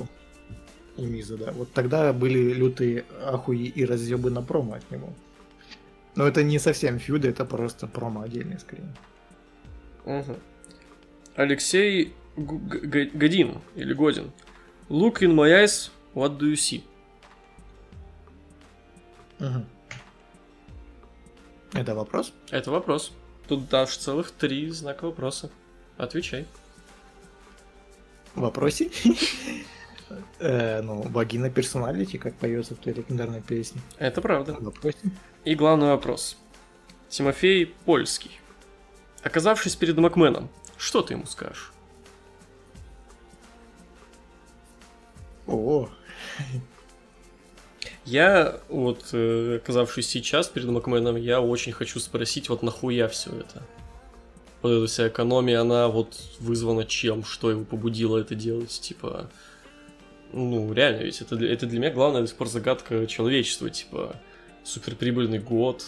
И Миза, да. Вот тогда были лютые ахуи и разъебы на промо от него. Но это не совсем фьюды, это просто промо отдельный скорее. Угу. Алексей Г- Годин или Годин. Look in my eyes, what do you see? Угу. Это вопрос? Это вопрос. Тут дашь целых три знака вопроса. Отвечай. В вопросе? Э, ну, вагина персоналити, как поется в той легендарной песне. Это правда. И главный вопрос. Тимофей Польский. Оказавшись перед Макменом, что ты ему скажешь? О, Я, вот, э, оказавшись сейчас перед Макменом, я очень хочу спросить, вот нахуя все это? Вот эта вся экономия, она вот вызвана чем? Что его побудило это делать? Типа, ну, реально, ведь это, для- это для меня главная до сих пор загадка человечества. Типа, суперприбыльный год,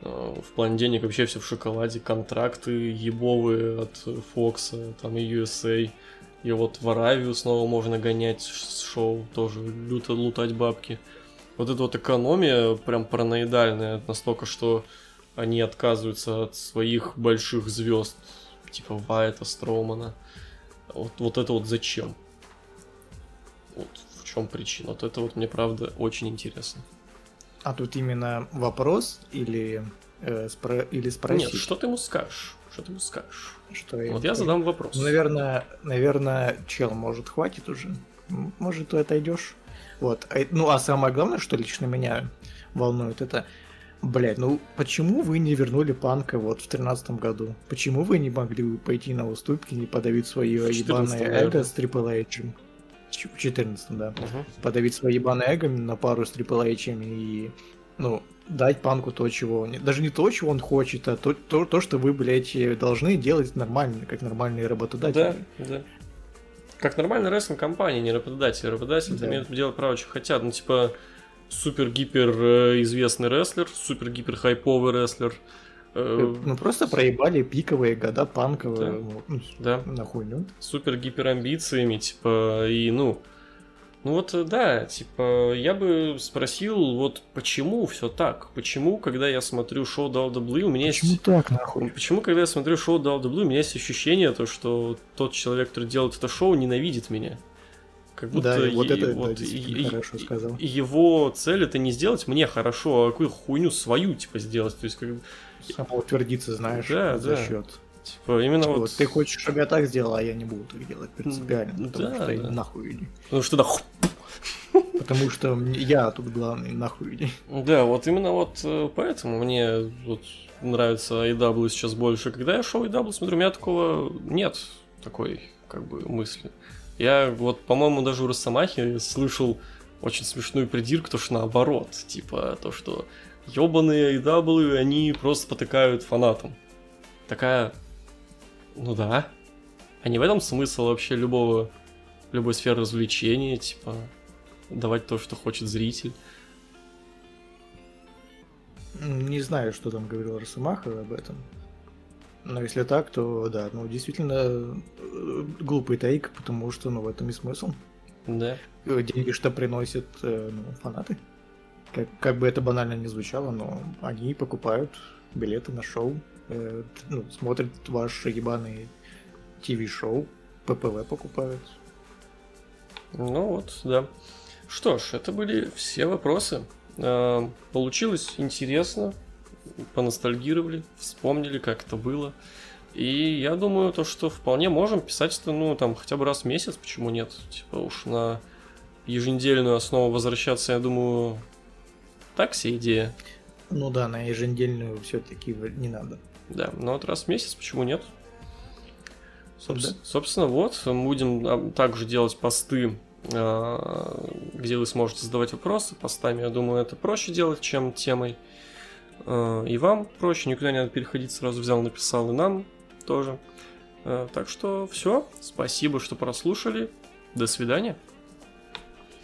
э, в плане денег вообще все в шоколаде, контракты ебовые от Фокса, там и USA. И вот в Аравию снова можно гонять с шоу, тоже люто лутать бабки. Вот эта вот экономия прям параноидальная настолько, что они отказываются от своих больших звезд, типа Вайта, Строумана. Вот, вот это вот зачем? Вот в чем причина? Вот это вот мне правда очень интересно. а тут именно вопрос или, э, спро- или спросить? Нет, что ты ему скажешь? Что ты ему скажешь? Что я Вот я скажу? задам вопрос. Ну, наверное, наверное, чел, может, хватит уже. Может, ты отойдешь. Вот. А, Ну, а самое главное, что лично меня волнует, это, блядь, ну почему вы не вернули панка вот в тринадцатом году? Почему вы не могли пойти на уступки, не подавить свое В 14-м, ебаное эго с Triple H? В 14 да. Мгм. Подавить свое ебаное эго на пару с Triple H и, ну, дать панку то, чего он... Даже не то, чего он хочет, а то, то, то что вы, блядь, должны делать нормально, как нормальные работодатели. Да, да. Как нормальная рестлинг компания, не работодатель. Работодатель Да. имеют делать право, что хотят. Ну, типа, супер-гипер э, известный рестлер, супер-гипер хайповый рестлер. э, Ну просто проебали пиковые года панковые. Да. ну, Да. На хуйню. супер гипер амбициями, типа, и ну. Ну вот, э, да, типа, я бы спросил, вот почему все так? Почему, когда я смотрю шоу WWE, у меня Почему есть... так, нахуй? Почему, когда я смотрю шоу WWE, у меня есть ощущение, то, что тот человек, который делает это шоу, ненавидит меня. Как будто Да, и вот е- это, да, вот действительно и- хорошо сказал. его цель это не сделать мне хорошо, а какую хуйню свою, типа, сделать. То есть, как бы, Самоутвердиться, знаешь, Да, за да. счет. Типа, именно Вот. вот... ты хочешь, чтобы я так сделал, а я не буду так делать принципиально. Потому да, что да. нахуй иди. Потому что да, Потому что я тут главный, нахуй иди. Да, вот именно вот э, поэтому мне вот нравится AW сейчас больше. Когда я шоу AW смотрю, у меня такого нет такой как бы мысли. Я вот, по-моему, даже у Росомахи слышал очень смешную придирку, то что наоборот, типа то, что ебаные AW, они просто потыкают фанатам. Такая, ну да. А не в этом смысл вообще любого, любой сферы развлечения, типа давать то, что хочет зритель. Не знаю, что там говорил Росомаха об этом. Но если так, то да, ну действительно э, глупый тейк, потому что ну в этом и смысл. Да. Э, Деньги что приносят э, ну, фанаты. Как, как бы это банально не звучало, но они покупают билеты на шоу, э, ну, смотрят ваш ебаный ТВ-шоу, ППВ покупают. Ну вот, да. Что ж, это были все вопросы. Э, Получилось интересно, поностальгировали, вспомнили, как это было. И я думаю, то, что вполне можем писать это, ну, там, хотя бы раз в месяц, почему нет? Типа уж на еженедельную основу возвращаться, я думаю, так себе идея. Ну да, на еженедельную все-таки не надо. Да, но вот раз в месяц, почему нет? Собс- Да. Собственно, вот, мы будем а, также делать посты, а, где вы сможете задавать вопросы. Постами, я думаю, это проще делать, чем темой. А, И вам проще, никуда не надо переходить, сразу взял, написал, и нам тоже. Так что все, спасибо, что прослушали. До свидания.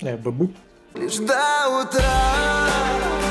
Э, бабу. Лишь до утра